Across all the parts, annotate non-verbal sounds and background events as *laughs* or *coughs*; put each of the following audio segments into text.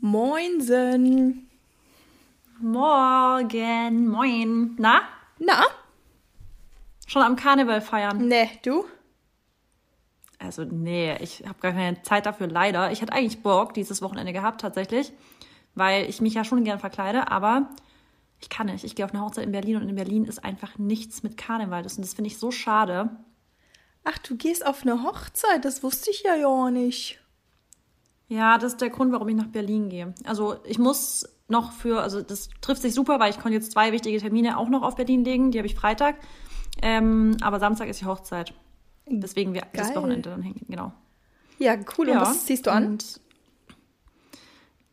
Moinsen. Morgen, moin. Na? Na? Schon am Karneval feiern? Ne, du? Also, nee, ich habe gar keine Zeit dafür, leider. Ich hätte eigentlich Bock dieses Wochenende gehabt, tatsächlich, weil ich mich ja schon gern verkleide, aber ich kann nicht. Ich gehe auf eine Hochzeit in Berlin und in Berlin ist einfach nichts mit Karneval. Das, und das finde ich so schade. Ach, du gehst auf eine Hochzeit? Das wusste ich ja ja nicht. Ja, das ist der Grund, warum ich nach Berlin gehe. Also ich muss noch für, also das trifft sich super, weil ich konnte jetzt zwei wichtige Termine auch noch auf Berlin legen. Die habe ich Freitag. Ähm, aber Samstag ist die Hochzeit. Deswegen wir das Geil. Wochenende dann hängen, genau. Ja, cool. Und Ja, was ziehst du an? Und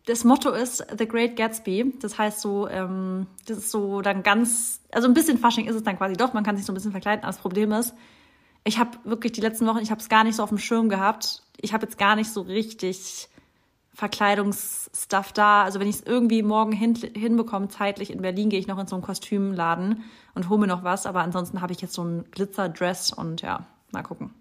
das Motto ist The Great Gatsby. Das heißt so, ähm, das ist so dann ganz, also ein bisschen Fasching ist es dann quasi doch. Man kann sich so ein bisschen verkleiden. Aber das Problem ist, ich habe wirklich die letzten Wochen, ich habe es gar nicht so auf dem Schirm gehabt. Ich habe jetzt gar nicht so richtig Verkleidungsstuff da. Also wenn ich es irgendwie morgen hin, hinbekomme, zeitlich in Berlin, gehe ich noch in so einen Kostümladen und hole mir noch was. Aber ansonsten habe ich jetzt so ein Glitzerdress und ja, mal gucken.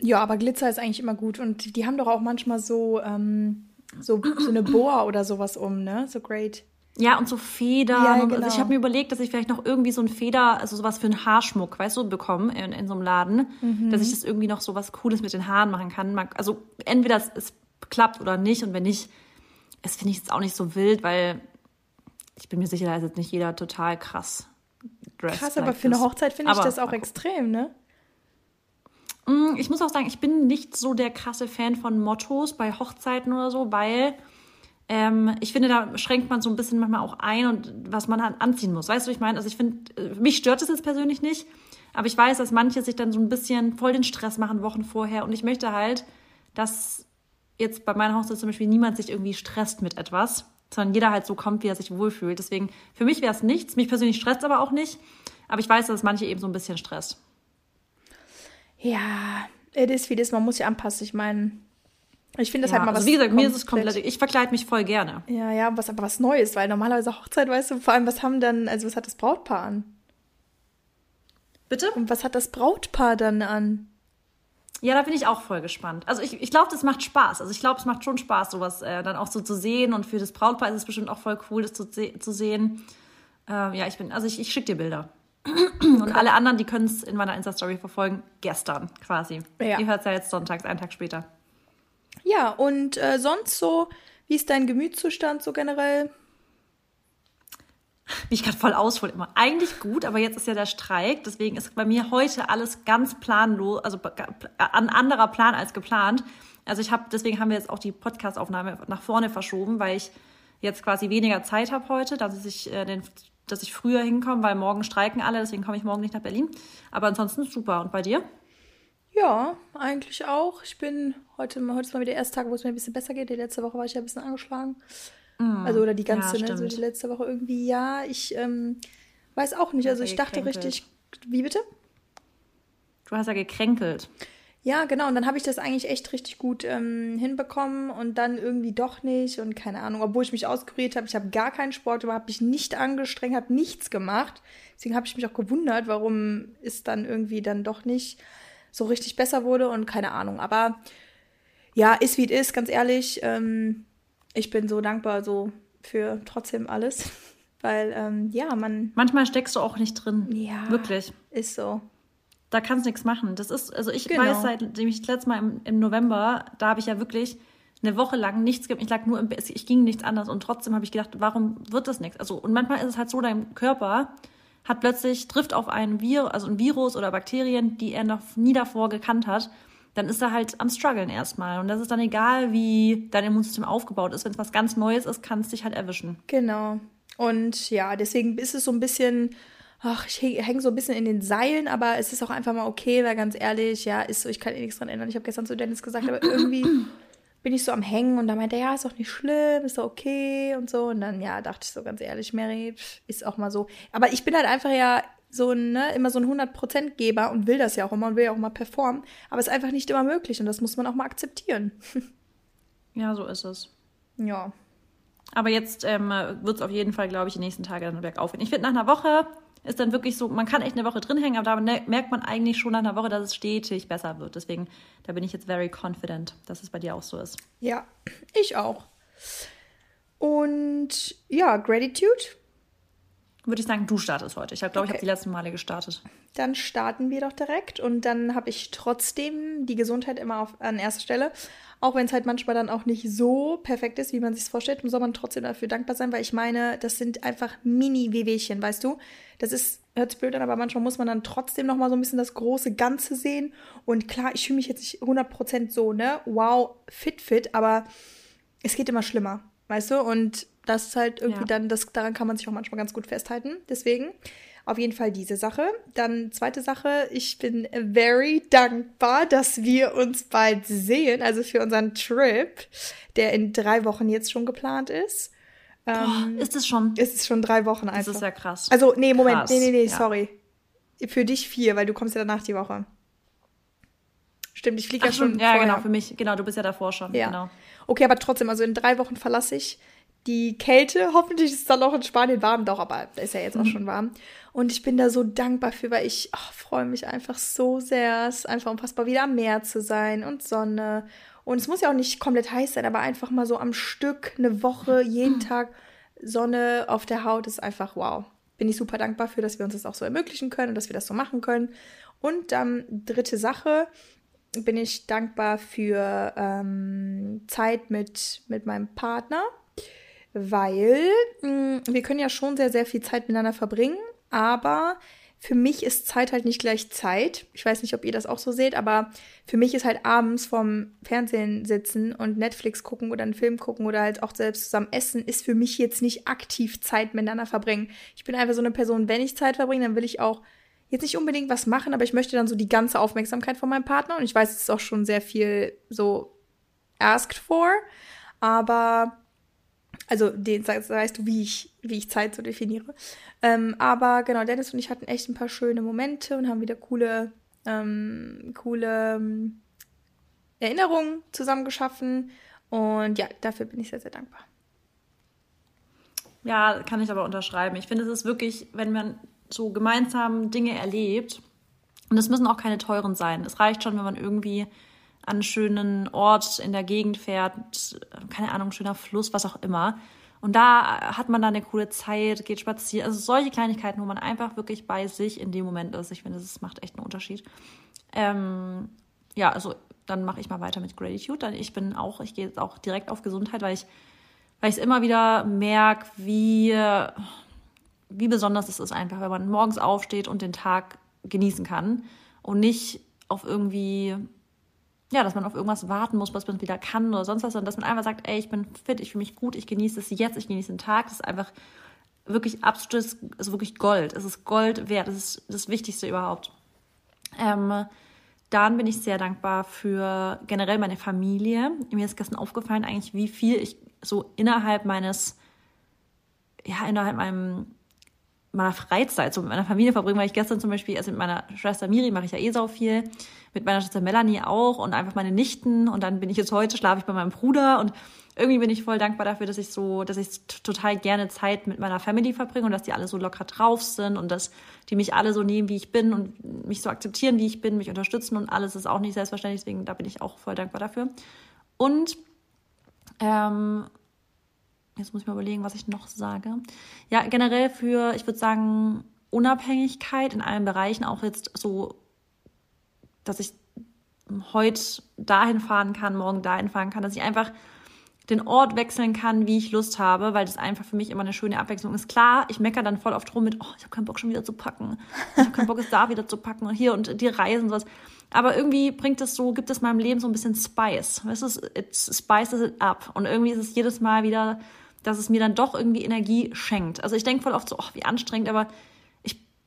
Ja, aber Glitzer ist eigentlich immer gut. Und die haben doch auch manchmal so, ähm, so, so eine Boa oder sowas um, ne? So great. Ja, und so Federn. Ja, genau. also ich habe mir überlegt, dass ich vielleicht noch irgendwie so ein Feder, also sowas für einen Haarschmuck, weißt du, bekomme in, in so einem Laden. Mhm. Dass ich das irgendwie noch so was Cooles mit den Haaren machen kann. Also entweder es, es klappt oder nicht. Und wenn nicht, es finde ich jetzt auch nicht so wild, weil ich bin mir sicher, da ist jetzt nicht jeder total krass dressed. Krass, aber like für eine this. Hochzeit finde ich das auch extrem, ne? Mm, Ich muss auch sagen, ich bin nicht so der krasse Fan von Mottos bei Hochzeiten oder so, weil ähm, ich finde, da schränkt man so ein bisschen manchmal auch ein und was man halt anziehen muss. Weißt du, ich meine? Also ich finde, äh, mich stört es jetzt persönlich nicht, aber ich weiß, dass manche sich dann so ein bisschen voll den Stress machen Wochen vorher und ich möchte halt, dass jetzt bei meiner Hochzeit zum Beispiel niemand sich irgendwie stresst mit etwas, sondern jeder halt so kommt, wie er sich wohlfühlt. Deswegen, für mich wäre es nichts. Mich persönlich stresst aber auch nicht. Aber ich weiß, dass es manche eben so ein bisschen stresst. Ja, it is wie is. Man muss sich anpassen. Ich meine, ich finde das Ja, halt mal was. also wie gesagt, mir ist es komplett. Ich verkleide mich voll gerne. Ja, ja, was aber was Neues, weil normalerweise Hochzeit, weißt du, vor allem, was haben dann, also was hat das Brautpaar an? Bitte? Und was hat das Brautpaar dann an? Ja, da bin ich auch voll gespannt. Also ich, ich glaube, das macht Spaß. Also ich glaube, es macht schon Spaß, sowas äh, dann auch so zu sehen. Und für das Brautpaar ist es bestimmt auch voll cool, das zu, zu sehen. Ähm, ja, ich bin, also ich, ich schicke dir Bilder. *clears throat* Und alle anderen, die können es in meiner Insta-Story verfolgen, gestern quasi. Ja. Ihr hört es ja jetzt sonntags, einen Tag später. Ja, und äh, sonst so, wie ist dein Gemütszustand so generell? Wie ich gerade voll aushole immer. Eigentlich gut, aber jetzt ist ja der Streik, deswegen ist bei mir heute alles ganz planlos, also an anderer Plan als geplant. Also ich habe, deswegen haben wir jetzt auch die Podcast-Aufnahme nach vorne verschoben, weil ich jetzt quasi weniger Zeit habe heute, dass ich äh, den, dass ich früher hinkomme, weil morgen streiken alle, deswegen komme ich morgen nicht nach Berlin. Aber ansonsten super. Und bei dir? Ja, eigentlich auch. Ich bin heute, mal- heute ist mal wieder der erste Tag, wo es mir ein bisschen besser geht. Die letzte Woche war ich ja ein bisschen angeschlagen. Also, oder die ganze, Ja, ne, so die letzte Woche irgendwie, ja, ich ähm, weiß auch nicht. Also, Ja, ich dachte richtig, wie bitte? Du hast ja gekränkelt. Ja, genau. Und dann habe ich das eigentlich echt richtig gut ähm, hinbekommen und dann irgendwie doch nicht und keine Ahnung, obwohl ich mich auskuriert habe. Ich habe gar keinen Sport überhaupt, mich nicht angestrengt, habe nichts gemacht. Deswegen habe ich mich auch gewundert, warum es dann irgendwie dann doch nicht so richtig besser wurde und keine Ahnung. Aber ja, ist wie es ist, ganz ehrlich. Ähm, ich bin so dankbar so für trotzdem alles, *laughs* weil ähm, ja, man Manchmal steckst du auch nicht drin. Ja. Wirklich. ist so. Da kannst du nichts machen. Das ist, also ich Genau. weiß, seitdem ich das letzte Mal im, im November, da habe ich ja wirklich eine Woche lang nichts gemacht. Ich lag nur im Bett, ich ging nichts anderes und trotzdem habe ich gedacht, warum wird das nichts? Also, und manchmal ist es halt so, dein Körper hat plötzlich, trifft auf ein Virus, also ein Virus oder Bakterien, die er noch nie davor gekannt hat, dann ist er halt am struggeln erstmal. Und das ist dann egal, wie dein Immunsystem aufgebaut ist. Wenn es was ganz Neues ist, kann es dich halt erwischen. Genau. Und ja, deswegen ist es so ein bisschen, ach, ich hänge so ein bisschen in den Seilen, aber es ist auch einfach mal okay, weil ganz ehrlich, ja, ist so, ich kann eh nichts dran ändern. Ich habe gestern zu Dennis gesagt, aber irgendwie *clears throat* bin ich so am Hängen und da meinte er, ja, ist doch nicht schlimm, ist doch okay und so. Und dann, ja, dachte ich so ganz ehrlich, Mary, ist auch mal so. Aber ich bin halt einfach ja so ein, ne, immer so ein 100%-Geber und will das ja auch immer und will ja auch mal performen. Aber es ist einfach nicht immer möglich und das muss man auch mal akzeptieren. *laughs* Ja, so ist es. Ja. Aber jetzt ähm, wird es auf jeden Fall, glaube ich, die nächsten Tage dann bergauf gehen. Ich finde, nach einer Woche ist dann wirklich so, man kann echt eine Woche drin hängen, aber da ne- merkt man eigentlich schon nach einer Woche, dass es stetig besser wird. Deswegen, da bin ich jetzt very confident, dass es bei dir auch so ist. Ja, ich auch. Und ja, Gratitude. Würde ich sagen, du startest heute. Ich glaube, okay. ich habe die letzten Male gestartet. Dann starten wir doch direkt. Und dann habe ich trotzdem die Gesundheit immer auf, an erster Stelle. Auch wenn es halt manchmal dann auch nicht so perfekt ist, wie man sich es vorstellt, soll man trotzdem dafür dankbar sein, weil ich meine, das sind einfach Mini-Wehwehchen, weißt du? Das ist, hört sich blöd an, aber manchmal muss man dann trotzdem noch mal so ein bisschen das große Ganze sehen. Und klar, ich fühle mich jetzt nicht 100% so, ne? Wow, fit, fit, aber es geht immer schlimmer, weißt du? Und das ist halt irgendwie ja. dann, das, daran kann man sich auch manchmal ganz gut festhalten. Deswegen auf jeden Fall diese Sache. Dann zweite Sache, ich bin very dankbar, dass wir uns bald sehen, also für unseren Trip, der in drei Wochen jetzt schon geplant ist. Ähm, ist es schon? Ist es schon drei Wochen einfach. Das ist ja krass. Also, nee, Moment, krass. nee, nee, nee, ja. sorry. Für dich vier, weil du kommst ja danach die Woche. Stimmt, ich fliege ja schon. Ja, vorher. genau, für mich, genau, du bist ja davor schon. Ja. Genau. Okay, aber trotzdem, also in drei Wochen verlasse ich die Kälte. Hoffentlich ist es dann auch in Spanien warm, doch, aber ist ja jetzt auch mhm. schon warm. Und ich bin da so dankbar für, weil ich oh, freue mich einfach so sehr. Es ist einfach unfassbar, wieder am Meer zu sein und Sonne. Und es muss ja auch nicht komplett heiß sein, aber einfach mal so am Stück, eine Woche, jeden mhm. Tag Sonne auf der Haut ist einfach wow. Bin ich super dankbar für, dass wir uns das auch so ermöglichen können und dass wir das so machen können. Und dann dritte Sache, bin ich dankbar für ähm, Zeit mit, mit meinem Partner weil mh, mm, wir können ja schon sehr, sehr viel Zeit miteinander verbringen, aber für mich ist Zeit halt nicht gleich Zeit. Ich weiß nicht, ob ihr das auch so seht, aber für mich ist halt abends vorm Fernsehen sitzen und Netflix gucken oder einen Film gucken oder halt auch selbst zusammen essen, ist für mich jetzt nicht aktiv Zeit miteinander verbringen. Ich bin einfach so eine Person, wenn ich Zeit verbringe, dann will ich auch jetzt nicht unbedingt was machen, aber ich möchte dann so die ganze Aufmerksamkeit von meinem Partner und ich weiß, es ist auch schon sehr viel so asked for, aber also, den weißt du, wie ich, wie ich Zeit so definiere. Ähm, aber genau, Dennis und ich hatten echt ein paar schöne Momente und haben wieder coole, ähm, coole ähm, Erinnerungen zusammen geschaffen. Und ja, dafür bin ich sehr, sehr dankbar. Ja, kann ich aber unterschreiben. Ich finde, es ist wirklich, wenn man so gemeinsam Dinge erlebt, und es müssen auch keine teuren sein. Es reicht schon, wenn man irgendwie an einen schönen Ort in der Gegend fährt, keine Ahnung, schöner Fluss, was auch immer. Und da hat man dann eine coole Zeit, geht spazieren. Also solche Kleinigkeiten, wo man einfach wirklich bei sich in dem Moment ist. Ich finde, das macht echt einen Unterschied. Ähm, ja, also dann mache ich mal weiter mit Gratitude. Dann ich bin auch, ich gehe jetzt auch direkt auf Gesundheit, weil ich, weil ich es immer wieder merke, wie, wie besonders es ist einfach, wenn man morgens aufsteht und den Tag genießen kann und nicht auf irgendwie ja, dass man auf irgendwas warten muss, was man wieder kann oder sonst was, sondern dass man einfach sagt, ey, ich bin fit, ich fühle mich gut, ich genieße es jetzt, ich genieße den Tag. Das ist einfach wirklich absolutes, ist wirklich Gold. Es ist Gold wert, es ist das Wichtigste überhaupt. Ähm, dann bin ich sehr dankbar für generell meine Familie. Mir ist gestern aufgefallen eigentlich, wie viel ich so innerhalb meines, ja, innerhalb meinem, meiner Freizeit so mit meiner Familie verbringe, weil ich gestern zum Beispiel, also mit meiner Schwester Miri mache ich ja eh sau viel mit meiner Schwester Melanie auch und einfach meine Nichten und dann bin ich jetzt heute, schlafe ich bei meinem Bruder und irgendwie bin ich voll dankbar dafür, dass ich so, dass ich total gerne Zeit mit meiner Family verbringe und dass die alle so locker drauf sind und dass die mich alle so nehmen, wie ich bin und mich so akzeptieren, wie ich bin, mich unterstützen und alles ist auch nicht selbstverständlich, deswegen da bin ich auch voll dankbar dafür. Und ähm, jetzt muss ich mal überlegen, was ich noch sage. Ja, generell für, ich würde sagen, Unabhängigkeit in allen Bereichen, auch jetzt so dass ich heute dahin fahren kann, morgen dahin fahren kann, dass ich einfach den Ort wechseln kann, wie ich Lust habe, weil das einfach für mich immer eine schöne Abwechslung ist. Klar, ich meckere dann voll oft rum mit, oh, ich habe keinen Bock schon wieder zu packen. Ich habe keinen Bock, es da wieder zu packen und hier und die Reisen und sowas. Aber irgendwie bringt es so, gibt es meinem Leben so ein bisschen Spice. Weißt du, it spices it up. Und irgendwie ist es jedes Mal wieder, dass es mir dann doch irgendwie Energie schenkt. Also ich denke voll oft so, oh, wie anstrengend, aber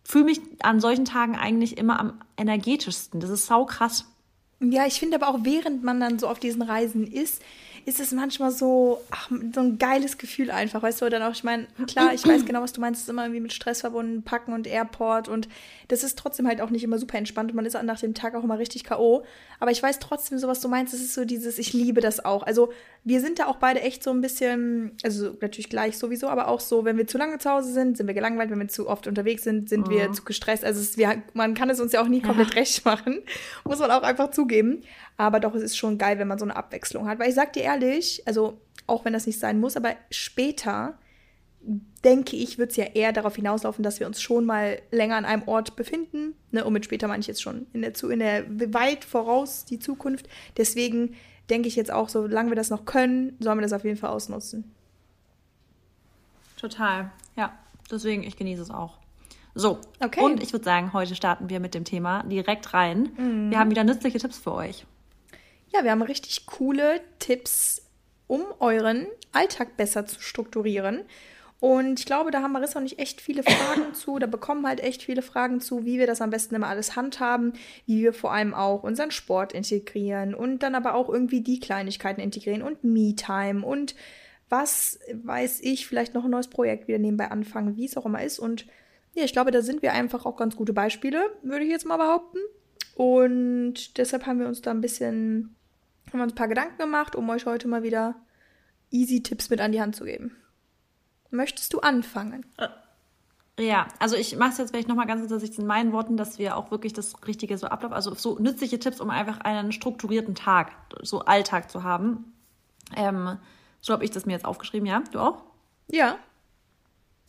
fühle mich an solchen Tagen eigentlich immer am energetischsten. Das ist sau krass. Ja, ich finde aber auch, während man dann so auf diesen Reisen ist, ist es manchmal so, ach, so ein geiles Gefühl einfach, weißt du, dann auch, ich meine, klar, ich weiß genau, was du meinst, es ist immer irgendwie mit Stress verbunden, Packen und Airport und das ist trotzdem halt auch nicht immer super entspannt und man ist nach dem Tag auch immer richtig K.O., aber ich weiß trotzdem so, was du meinst, es ist so dieses, ich liebe das auch, also wir sind da auch beide echt so ein bisschen, also natürlich gleich sowieso, aber auch so, wenn wir zu lange zu Hause sind, sind wir gelangweilt, wenn wir zu oft unterwegs sind, sind mhm. wir zu gestresst, also es, wir, man kann es uns ja auch nie komplett ja. recht machen, *laughs* muss man auch einfach zugeben, aber doch, es ist schon geil, wenn man so eine Abwechslung hat. Weil ich sag dir ehrlich, also auch wenn das nicht sein muss, aber später denke ich, wird es ja eher darauf hinauslaufen, dass wir uns schon mal länger an einem Ort befinden. Ne, und mit später meine ich jetzt schon in der, in der weit voraus die Zukunft. Deswegen denke ich jetzt auch, solange wir das noch können, sollen wir das auf jeden Fall ausnutzen. Total, ja. Deswegen, ich genieße es auch. So, okay. und ich würde sagen, heute starten wir mit dem Thema direkt rein. Mhm. Wir haben wieder nützliche Tipps für euch. Ja, wir haben richtig coole Tipps, um euren Alltag besser zu strukturieren. Und ich glaube, da haben Marissa und ich echt viele Fragen *coughs* zu. Da bekommen halt echt viele Fragen zu, wie wir das am besten immer alles handhaben, wie wir vor allem auch unseren Sport integrieren und dann aber auch irgendwie die Kleinigkeiten integrieren und Me-Time und was weiß ich, vielleicht noch ein neues Projekt wieder nebenbei anfangen, wie es auch immer ist. Und ja, ich glaube, da sind wir einfach auch ganz gute Beispiele, würde ich jetzt mal behaupten. Und deshalb haben wir uns da ein bisschen, haben wir uns ein paar Gedanken gemacht, um euch heute mal wieder easy Tipps mit an die Hand zu geben. Möchtest du anfangen? Äh, ja, also ich mache es jetzt vielleicht nochmal ganz kurz in meinen Worten, dass wir auch wirklich das Richtige so ablaufen. Also so nützliche Tipps, um einfach einen strukturierten Tag, so Alltag zu haben. Ähm, so habe ich das mir jetzt aufgeschrieben, ja? Du auch? Ja.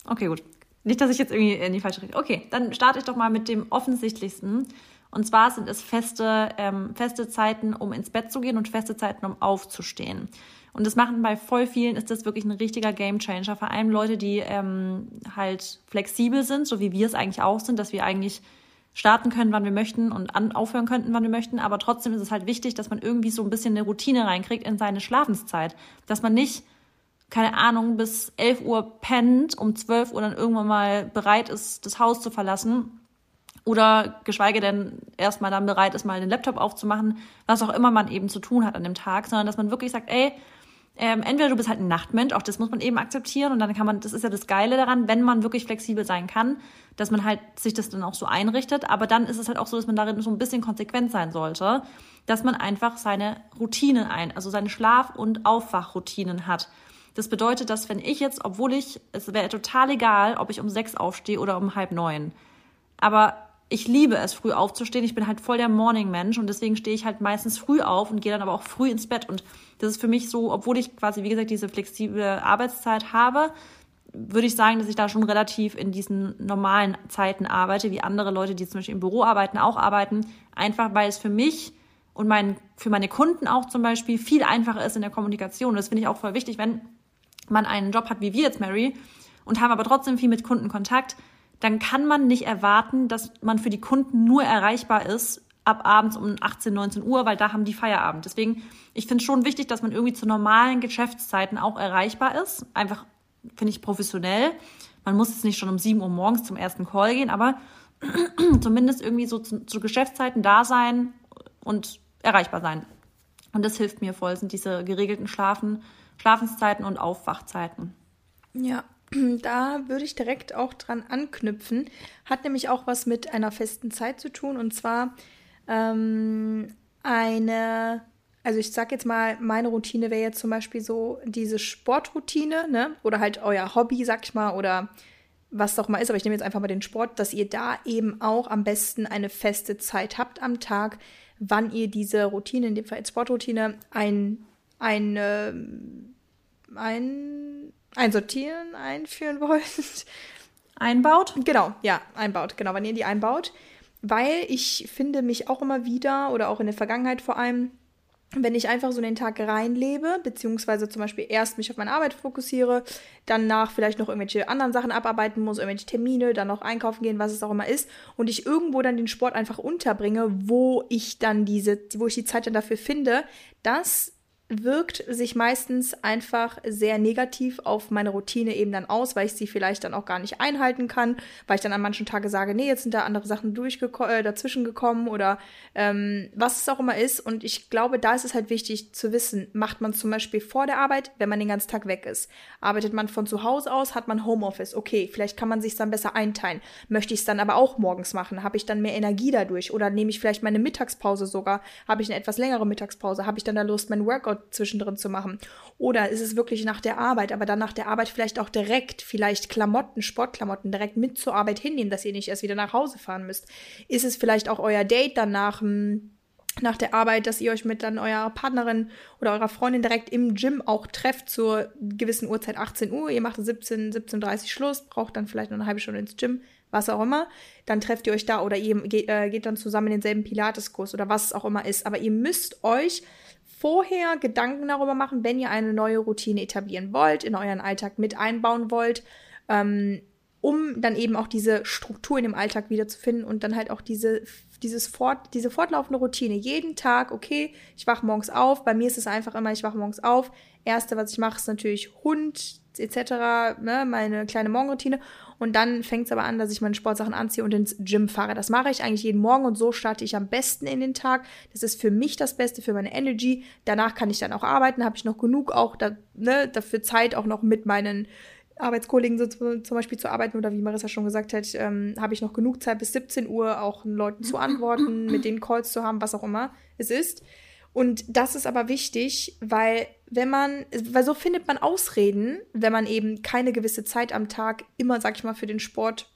Okay, gut. Nicht, dass ich jetzt irgendwie in die falsche Richtung. Okay, dann starte ich doch mal mit dem offensichtlichsten. Und zwar sind es feste, ähm, feste Zeiten, um ins Bett zu gehen und feste Zeiten, um aufzustehen. Und das machen bei voll vielen, ist das wirklich ein richtiger Gamechanger. Vor allem Leute, die ähm, halt flexibel sind, so wie wir es eigentlich auch sind, dass wir eigentlich starten können, wann wir möchten und an, aufhören könnten, wann wir möchten. Aber trotzdem ist es halt wichtig, dass man irgendwie so ein bisschen eine Routine reinkriegt in seine Schlafenszeit. Dass man nicht, keine Ahnung, bis 11 Uhr pennt, um 12 Uhr dann irgendwann mal bereit ist, das Haus zu verlassen. Oder geschweige denn erstmal dann bereit ist, mal den Laptop aufzumachen, was auch immer man eben zu tun hat an dem Tag, sondern dass man wirklich sagt, ey, ähm, entweder du bist halt ein Nachtmensch, auch das muss man eben akzeptieren und dann kann man, das ist ja das Geile daran, wenn man wirklich flexibel sein kann, dass man halt sich das dann auch so einrichtet, aber dann ist es halt auch so, dass man darin so ein bisschen konsequent sein sollte, dass man einfach seine Routinen ein, also seine Schlaf- und Aufwachroutinen hat. Das bedeutet, dass wenn ich jetzt, obwohl ich, es wäre total egal, ob ich um sechs aufstehe oder um halb neun, aber ich liebe es, früh aufzustehen. Ich bin halt voll der Morning-Mensch und deswegen stehe ich halt meistens früh auf und gehe dann aber auch früh ins Bett. Und das ist für mich so, obwohl ich quasi, wie gesagt, diese flexible Arbeitszeit habe, würde ich sagen, dass ich da schon relativ in diesen normalen Zeiten arbeite, wie andere Leute, die zum Beispiel im Büro arbeiten, auch arbeiten. Einfach weil es für mich und mein, für meine Kunden auch zum Beispiel viel einfacher ist in der Kommunikation. Das finde ich auch voll wichtig, wenn man einen Job hat wie wir jetzt, Mary, und haben aber trotzdem viel mit Kunden Kontakt, dann kann man nicht erwarten, dass man für die Kunden nur erreichbar ist ab abends um 18, 19 Uhr, weil da haben die Feierabend. Deswegen, ich finde es schon wichtig, dass man irgendwie zu normalen Geschäftszeiten auch erreichbar ist. Einfach, finde ich, professionell. Man muss jetzt nicht schon um 7 Uhr morgens zum ersten Call gehen, aber *clears throat* zumindest irgendwie so zu, zu Geschäftszeiten da sein und erreichbar sein. Und das hilft mir voll, sind diese geregelten Schlafen, Schlafenszeiten und Aufwachzeiten. Ja, *clears throat* da würde ich direkt auch dran anknüpfen. Hat nämlich auch was mit einer festen Zeit zu tun. Und zwar ähm, eine, also ich sag jetzt mal, meine Routine wäre jetzt zum Beispiel so diese Sportroutine, ne? Oder halt euer Hobby, sag ich mal, oder was doch mal ist, aber ich nehme jetzt einfach mal den Sport, dass ihr da eben auch am besten eine feste Zeit habt am Tag, wann ihr diese Routine, in dem Fall Sportroutine, ein, ein, ein einsortieren, einführen wollt. Einbaut? Genau, ja, einbaut. Genau, wenn ihr die einbaut. Weil ich finde mich auch immer wieder oder auch in der Vergangenheit vor allem, wenn ich einfach so in den Tag reinlebe, beziehungsweise zum Beispiel erst mich auf meine Arbeit fokussiere, danach vielleicht noch irgendwelche anderen Sachen abarbeiten muss, irgendwelche Termine, dann noch einkaufen gehen, was es auch immer ist, und ich irgendwo dann den Sport einfach unterbringe, wo ich dann diese, wo ich die Zeit dann dafür finde, das wirkt sich meistens einfach sehr negativ auf meine Routine eben dann aus, weil ich sie vielleicht dann auch gar nicht einhalten kann, weil ich dann an manchen Tagen sage, nee, jetzt sind da andere Sachen äh, dazwischen gekommen oder ähm, was es auch immer ist. Und ich glaube, da ist es halt wichtig zu wissen, macht man zum Beispiel vor der Arbeit, wenn man den ganzen Tag weg ist. Arbeitet man von zu Hause aus, hat man Homeoffice. Okay, vielleicht kann man sich dann besser einteilen. Möchte ich es dann aber auch morgens machen? Habe ich dann mehr Energie dadurch? Oder nehme ich vielleicht meine Mittagspause sogar? Habe ich eine etwas längere Mittagspause? Habe ich dann da Lust, mein Workout zwischendrin zu machen? Oder ist es wirklich nach der Arbeit, aber dann nach der Arbeit vielleicht auch direkt, vielleicht Klamotten, Sportklamotten direkt mit zur Arbeit hinnehmen, dass ihr nicht erst wieder nach Hause fahren müsst? Ist es vielleicht auch euer Date danach? Hm, nach der Arbeit, dass ihr euch mit dann eurer Partnerin oder eurer Freundin direkt im Gym auch trefft zur gewissen Uhrzeit 18 Uhr. Ihr macht 17, 17.30 Uhr Schluss, braucht dann vielleicht noch eine halbe Stunde ins Gym, was auch immer. Dann trefft ihr euch da oder ihr geht, äh, geht dann zusammen in denselben Pilateskurs oder was es auch immer ist. Aber ihr müsst euch vorher Gedanken darüber machen, wenn ihr eine neue Routine etablieren wollt, in euren Alltag mit einbauen wollt, ähm, um dann eben auch diese Struktur in dem Alltag wiederzufinden und dann halt auch diese dieses fort, diese fortlaufende Routine. Jeden Tag, okay, ich wache morgens auf. Bei mir ist es einfach immer, ich wache morgens auf. Erste, was ich mache, ist natürlich Hund etc., ne, meine kleine Morgenroutine. Und dann fängt es aber an, dass ich meine Sportsachen anziehe und ins Gym fahre. Das mache ich eigentlich jeden Morgen und so starte ich am besten in den Tag. Das ist für mich das Beste, für meine Energy. Danach kann ich dann auch arbeiten, habe ich noch genug auch da, ne, dafür Zeit, auch noch mit meinen Arbeitskollegen so zu, zum Beispiel zu arbeiten oder wie Marissa schon gesagt hat, ähm, habe ich noch genug Zeit bis 17 Uhr auch Leuten zu antworten, mit denen Calls zu haben, was auch immer es ist. Und das ist aber wichtig, weil wenn man, weil so findet man Ausreden, wenn man eben keine gewisse Zeit am Tag immer, sag ich mal, für den Sport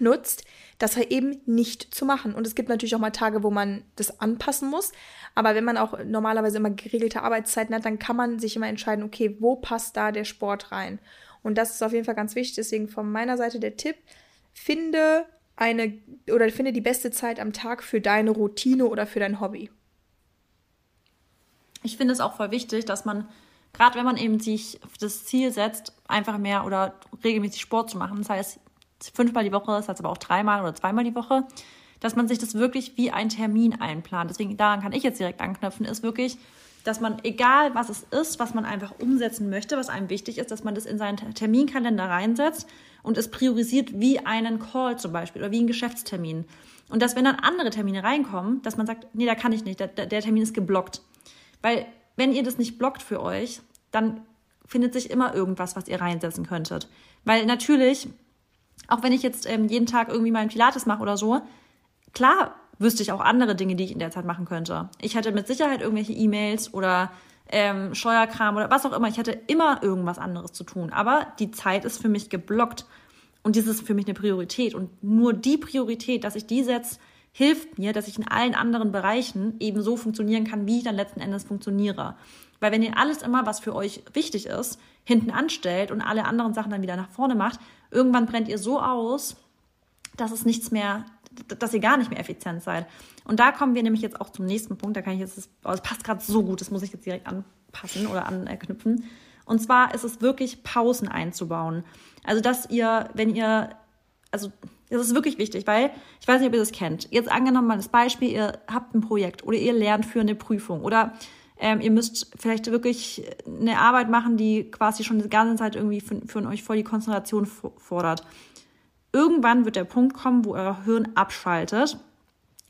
nutzt, das halt eben nicht zu machen. Und es gibt natürlich auch mal Tage, wo man das anpassen muss. Aber wenn man auch normalerweise immer geregelte Arbeitszeiten hat, dann kann man sich immer entscheiden, okay, wo passt da der Sport rein? Und das ist auf jeden Fall ganz wichtig. Deswegen von meiner Seite der Tipp, finde eine oder finde die beste Zeit am Tag für deine Routine oder für dein Hobby. Ich finde es auch voll wichtig, dass man, gerade wenn man eben sich das Ziel setzt, einfach mehr oder regelmäßig Sport zu machen, das heißt fünfmal die Woche, das heißt aber auch dreimal oder zweimal die Woche, dass man sich das wirklich wie ein Termin einplant. Deswegen daran kann ich jetzt direkt anknüpfen, ist wirklich dass man, egal was es ist, was man einfach umsetzen möchte, was einem wichtig ist, dass man das in seinen Terminkalender reinsetzt und es priorisiert wie einen Call zum Beispiel oder wie einen Geschäftstermin. Und dass, wenn dann andere Termine reinkommen, dass man sagt, nee, da kann ich nicht, der, der Termin ist geblockt. Weil, wenn ihr das nicht blockt für euch, dann findet sich immer irgendwas, was ihr reinsetzen könntet. Weil natürlich, auch wenn ich jetzt ähm, jeden Tag irgendwie meinen Pilates mache oder so, klar wüsste ich auch andere Dinge, die ich in der Zeit machen könnte. Ich hätte mit Sicherheit irgendwelche E-Mails oder ähm, Steuerkram oder was auch immer. Ich hätte immer irgendwas anderes zu tun. Aber die Zeit ist für mich geblockt. Und das ist für mich eine Priorität. Und nur die Priorität, dass ich die setze, hilft mir, dass ich in allen anderen Bereichen eben so funktionieren kann, wie ich dann letzten Endes funktioniere. Weil wenn ihr alles immer, was für euch wichtig ist, hinten anstellt und alle anderen Sachen dann wieder nach vorne macht, irgendwann brennt ihr so aus, dass es nichts mehr dass ihr gar nicht mehr effizient seid. Und da kommen wir nämlich jetzt auch zum nächsten Punkt. Da kann ich jetzt, oh, es passt gerade so gut, das muss ich jetzt direkt anpassen oder anknüpfen. Und zwar ist es wirklich Pausen einzubauen. Also, dass ihr, wenn ihr, also, das ist wirklich wichtig, weil ich weiß nicht, ob ihr das kennt. Jetzt angenommen mal das Beispiel, ihr habt ein Projekt oder ihr lernt für eine Prüfung oder ähm, ihr müsst vielleicht wirklich eine Arbeit machen, die quasi schon die ganze Zeit irgendwie für, für euch voll die Konzentration fordert. Irgendwann wird der Punkt kommen, wo euer Hirn abschaltet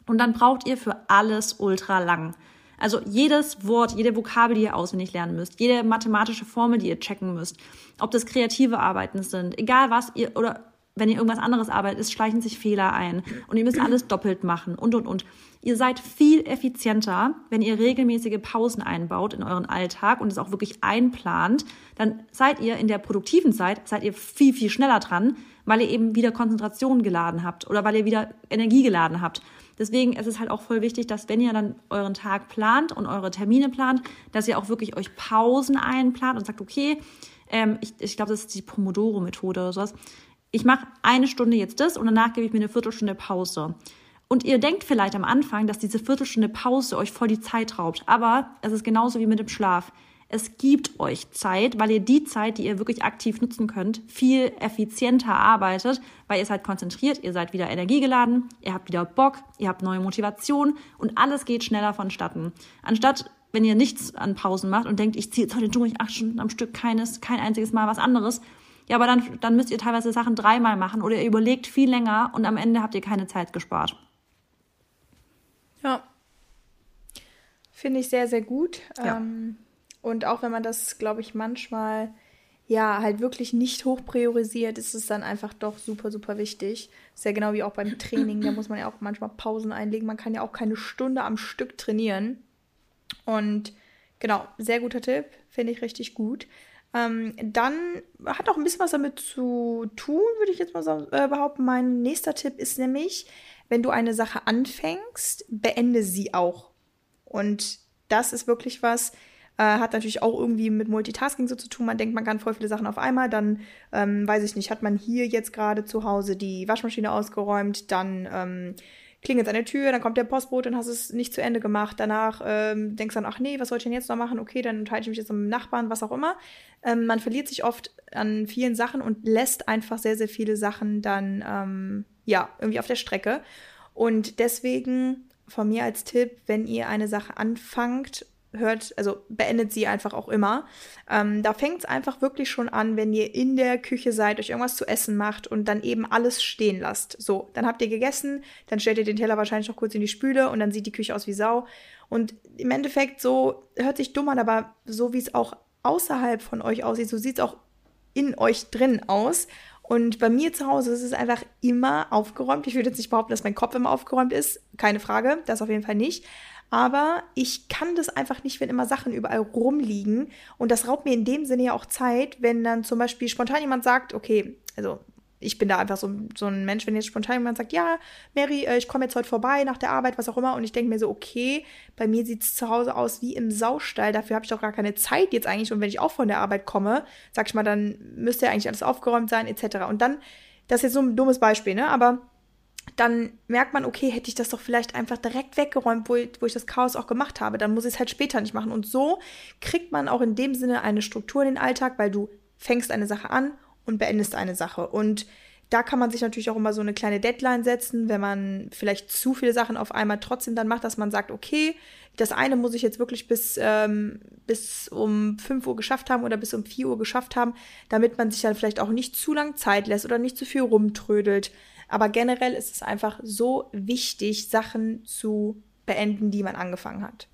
und dann braucht ihr für alles ultra lang. Also jedes Wort, jede Vokabel, die ihr auswendig lernen müsst, jede mathematische Formel, die ihr checken müsst, ob das kreative Arbeiten sind, egal was ihr oder wenn ihr irgendwas anderes arbeitet, es schleichen sich Fehler ein und ihr müsst alles doppelt machen und und und. Ihr seid viel effizienter, wenn ihr regelmäßige Pausen einbaut in euren Alltag und es auch wirklich einplant. Dann seid ihr in der produktiven Zeit, seid ihr viel, viel schneller dran, weil ihr eben wieder Konzentration geladen habt oder weil ihr wieder Energie geladen habt. Deswegen ist es halt auch voll wichtig, dass wenn ihr dann euren Tag plant und eure Termine plant, dass ihr auch wirklich euch Pausen einplant und sagt, okay, ähm, ich, ich glaube, das ist die Pomodoro-Methode oder sowas. Ich mache eine Stunde jetzt das und danach gebe ich mir eine Viertelstunde Pause. Und ihr denkt vielleicht am Anfang, dass diese Viertelstunde Pause euch voll die Zeit raubt. Aber es ist genauso wie mit dem Schlaf. Es gibt euch Zeit, weil ihr die Zeit, die ihr wirklich aktiv nutzen könnt, viel effizienter arbeitet, weil ihr seid konzentriert, ihr seid wieder energiegeladen, ihr habt wieder Bock, ihr habt neue Motivation und alles geht schneller vonstatten. Anstatt wenn ihr nichts an Pausen macht und denkt, ich ziehe jetzt heute durch acht Stunden am Stück keines, kein einziges Mal was anderes, ja, aber dann, dann müsst ihr teilweise Sachen dreimal machen oder ihr überlegt viel länger und am Ende habt ihr keine Zeit gespart. Ja. Finde ich sehr, sehr gut. Ja. Ähm, und auch wenn man das, glaube ich, manchmal ja halt wirklich nicht hoch priorisiert, ist es dann einfach doch super, super wichtig. Ist ja genau wie auch beim Training, da muss man ja auch manchmal Pausen einlegen. Man kann ja auch keine Stunde am Stück trainieren. Und genau, sehr guter Tipp, finde ich richtig gut. Ähm, dann hat auch ein bisschen was damit zu tun, würde ich jetzt mal so, äh, behaupten. Mein nächster Tipp ist nämlich, wenn du eine Sache anfängst, beende sie auch. Und das ist wirklich was, äh, hat natürlich auch irgendwie mit Multitasking so zu tun. Man denkt, man kann voll viele Sachen auf einmal. Dann, ähm, weiß ich nicht, hat man hier jetzt gerade zu Hause die Waschmaschine ausgeräumt, dann ähm, klingelt an der Tür, dann kommt der Postbote, dann hast du es nicht zu Ende gemacht. Danach ähm, denkst du dann, ach nee, was soll ich denn jetzt noch machen? Okay, dann unterhalte ich mich jetzt mit dem Nachbarn, was auch immer. Ähm, man verliert sich oft an vielen Sachen und lässt einfach sehr, sehr viele Sachen dann, ähm, ja, irgendwie auf der Strecke. Und deswegen von mir als Tipp, wenn ihr eine Sache anfangt hört, also beendet sie einfach auch immer. Ähm, da fängt es einfach wirklich schon an, wenn ihr in der Küche seid, euch irgendwas zu essen macht und dann eben alles stehen lasst. So, dann habt ihr gegessen, dann stellt ihr den Teller wahrscheinlich noch kurz in die Spüle und dann sieht die Küche aus wie Sau. Und im Endeffekt so, hört sich dumm an, aber so wie es auch außerhalb von euch aussieht, so sieht es auch in euch drin aus. Und bei mir zu Hause ist es einfach immer aufgeräumt. Ich würde jetzt nicht behaupten, dass mein Kopf immer aufgeräumt ist. Keine Frage, das auf jeden Fall nicht. Aber ich kann das einfach nicht, wenn immer Sachen überall rumliegen. Und das raubt mir in dem Sinne ja auch Zeit, wenn dann zum Beispiel spontan jemand sagt, okay, also ich bin da einfach so, so ein Mensch, wenn jetzt spontan jemand sagt, ja, Mary, äh, ich komme jetzt heute vorbei nach der Arbeit, was auch immer, und ich denke mir so, okay, bei mir sieht es zu Hause aus wie im Saustall, dafür habe ich doch gar keine Zeit jetzt eigentlich. Und wenn ich auch von der Arbeit komme, sag ich mal, dann müsste ja eigentlich alles aufgeräumt sein, etc. Und dann, das ist jetzt so ein dummes Beispiel, ne? Aber dann merkt man, okay, hätte ich das doch vielleicht einfach direkt weggeräumt, wo, wo ich das Chaos auch gemacht habe. Dann muss ich es halt später nicht machen. Und so kriegt man auch in dem Sinne eine Struktur in den Alltag, weil du fängst eine Sache an und beendest eine Sache. Und da kann man sich natürlich auch immer so eine kleine Deadline setzen, wenn man vielleicht zu viele Sachen auf einmal trotzdem dann macht, dass man sagt, okay, das eine muss ich jetzt wirklich bis, ähm, bis um 5 Uhr geschafft haben oder bis um 4 Uhr geschafft haben, damit man sich dann vielleicht auch nicht zu lang Zeit lässt oder nicht zu viel rumtrödelt. Aber generell ist es einfach so wichtig, Sachen zu beenden, die man angefangen hat.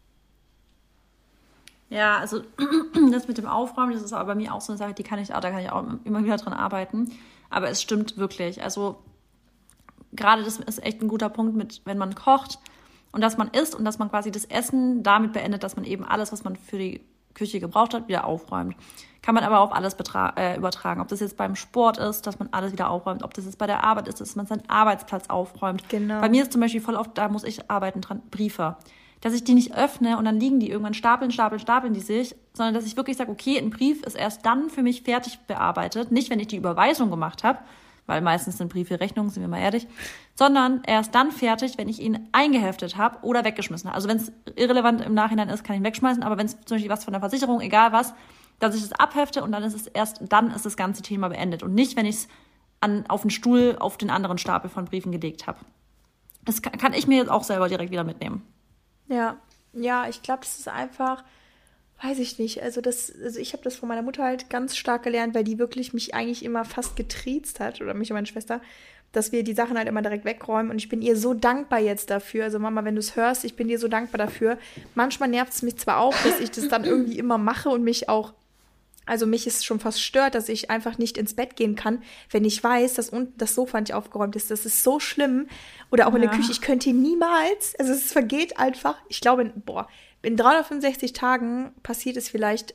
Ja, also *clears throat* das mit dem Aufräumen, das ist aber bei mir auch so eine Sache, die kann ich auch, da kann ich auch immer wieder dran arbeiten. Aber es stimmt wirklich. Also gerade das ist echt ein guter Punkt mit, wenn man kocht und dass man isst und dass man quasi das Essen damit beendet, dass man eben alles, was man für die Küche gebraucht hat, wieder aufräumt. Kann man aber auf alles äh, übertragen. Ob das jetzt beim Sport ist, dass man alles wieder aufräumt, ob das jetzt bei der Arbeit ist, dass man seinen Arbeitsplatz aufräumt. Genau. Bei mir ist zum Beispiel voll oft, da muss ich arbeiten dran, Briefe. Dass ich die nicht öffne und dann liegen die irgendwann stapeln, stapeln, stapeln die sich, sondern dass ich wirklich sage, okay, ein Brief ist erst dann für mich fertig bearbeitet. Nicht, wenn ich die Überweisung gemacht habe, weil meistens sind Briefe Rechnungen, sind wir mal ehrlich, sondern erst dann fertig, wenn ich ihn eingeheftet habe oder weggeschmissen habe. Also wenn es irrelevant im Nachhinein ist, kann ich ihn wegschmeißen, aber wenn es zum Beispiel was von der Versicherung, egal was, dass ich es abhefte und dann ist es erst, dann ist das ganze Thema beendet und nicht, wenn ich es auf den Stuhl, auf den anderen Stapel von Briefen gelegt habe. Das kann, kann ich mir jetzt auch selber direkt wieder mitnehmen. Ja, ja, ich glaube, das ist einfach, weiß ich nicht. Also das, also ich habe das von meiner Mutter halt ganz stark gelernt, weil die wirklich mich eigentlich immer fast getriezt hat oder mich und meine Schwester, dass wir die Sachen halt immer direkt wegräumen. Und ich bin ihr so dankbar jetzt dafür. Also Mama, wenn du es hörst, ich bin dir so dankbar dafür. Manchmal nervt es mich zwar auch, dass ich das dann irgendwie immer mache und mich auch also mich ist schon fast stört, dass ich einfach nicht ins Bett gehen kann, wenn ich weiß, dass unten das Sofa nicht aufgeräumt ist. Das ist so schlimm. Oder auch ja. in der Küche. Ich könnte niemals, also es vergeht einfach. Ich glaube, boah, in 365 Tagen passiert es vielleicht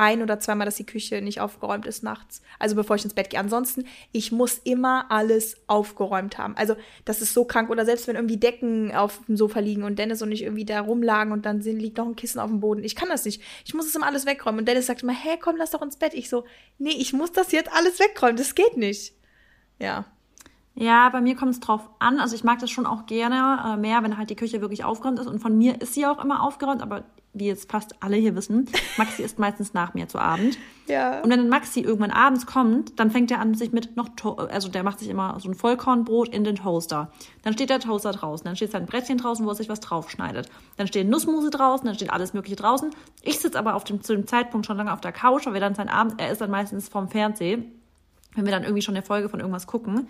ein oder zweimal, dass die Küche nicht aufgeräumt ist nachts. Also bevor ich ins Bett gehe. Ansonsten, ich muss immer alles aufgeräumt haben. Also das ist so krank. Oder selbst wenn irgendwie Decken auf dem Sofa liegen und Dennis und ich irgendwie da rumlagen und dann liegt noch ein Kissen auf dem Boden. Ich kann das nicht. Ich muss es immer alles wegräumen. Und Dennis sagt immer, hä, komm, lass doch ins Bett. Ich so, nee, ich muss das jetzt alles wegräumen. Das geht nicht. Ja. Ja, bei mir kommt es drauf an. Also ich mag das schon auch gerne äh, mehr, wenn halt die Küche wirklich aufgeräumt ist. Und von mir ist sie auch immer aufgeräumt, aber wie jetzt fast alle hier wissen, *laughs* Maxi isst meistens nach mir zu Abend. Ja. Und wenn Maxi irgendwann abends kommt, dann fängt er an, sich mit noch, to also der macht sich immer so ein Vollkornbrot in den Toaster. Dann steht der Toaster draußen, dann steht sein Brettchen draußen, wo er sich was draufschneidet. Dann steht Nussmuse draußen, dann steht alles Mögliche draußen. Ich sitze aber auf dem, zu dem Zeitpunkt schon lange auf der Couch, weil wir dann sein Abend, er ist dann meistens vom Fernsehen, wenn wir dann irgendwie schon eine Folge von irgendwas gucken.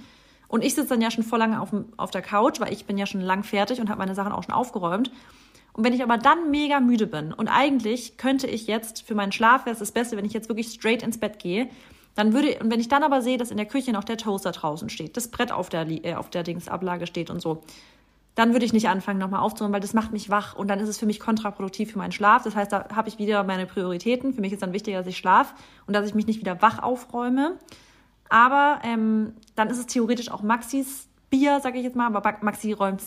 Und ich sitze dann ja schon voll lange auf, auf der Couch, weil ich bin ja schon lang fertig und habe meine Sachen auch schon aufgeräumt. Und wenn ich aber dann mega müde bin und eigentlich könnte ich jetzt für meinen Schlaf wäre es das Beste, wenn ich jetzt wirklich straight ins Bett gehe, dann würde und wenn ich dann aber sehe, dass in der Küche noch der Toaster draußen steht, das Brett auf der äh, auf der Dingsablage steht und so, dann würde ich nicht anfangen nochmal aufzuräumen, weil das macht mich wach und dann ist es für mich kontraproduktiv für meinen Schlaf. Das heißt, da habe ich wieder meine Prioritäten. Für mich ist dann wichtiger, dass ich schlafe und dass ich mich nicht wieder wach aufräume. Aber ähm, dann ist es theoretisch auch Maxis Bier, sage ich jetzt mal, aber Maxi räumt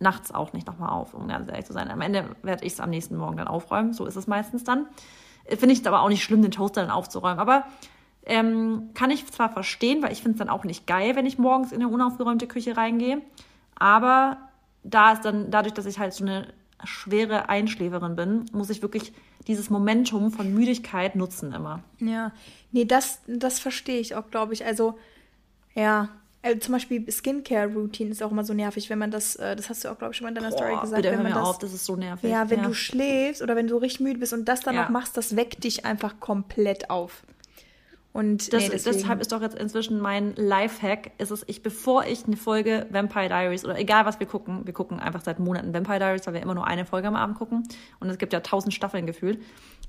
nachts auch nicht nochmal auf, um ganz ehrlich zu sein. Am Ende werde ich es am nächsten Morgen dann aufräumen. So ist es meistens dann. Finde ich es aber auch nicht schlimm, den Toaster dann aufzuräumen. Aber ähm, kann ich zwar verstehen, weil ich finde es dann auch nicht geil, wenn ich morgens in eine unaufgeräumte Küche reingehe. Aber da ist dann, dadurch, dass ich halt so eine schwere Einschläferin bin, muss ich wirklich dieses Momentum von Müdigkeit nutzen immer. Ja, nee, das, das verstehe ich auch, glaube ich. Also, ja, also zum Beispiel Skincare-Routine ist auch immer so nervig, wenn man das, äh, das hast du auch, glaube ich, schon mal in deiner Boah, Story gesagt. Bitte wenn hör mir das, auf, das ist so nervig. Ja, wenn ja. du schläfst oder wenn du richtig müde bist und das dann ja. noch machst, das weckt dich einfach komplett auf. Und das, nee, deshalb ist doch jetzt inzwischen mein Lifehack, ist es, ich, bevor ich eine Folge Vampire Diaries oder egal was wir gucken, wir gucken einfach seit Monaten Vampire Diaries, weil wir immer nur eine Folge am Abend gucken und es gibt ja tausend Staffeln gefühlt.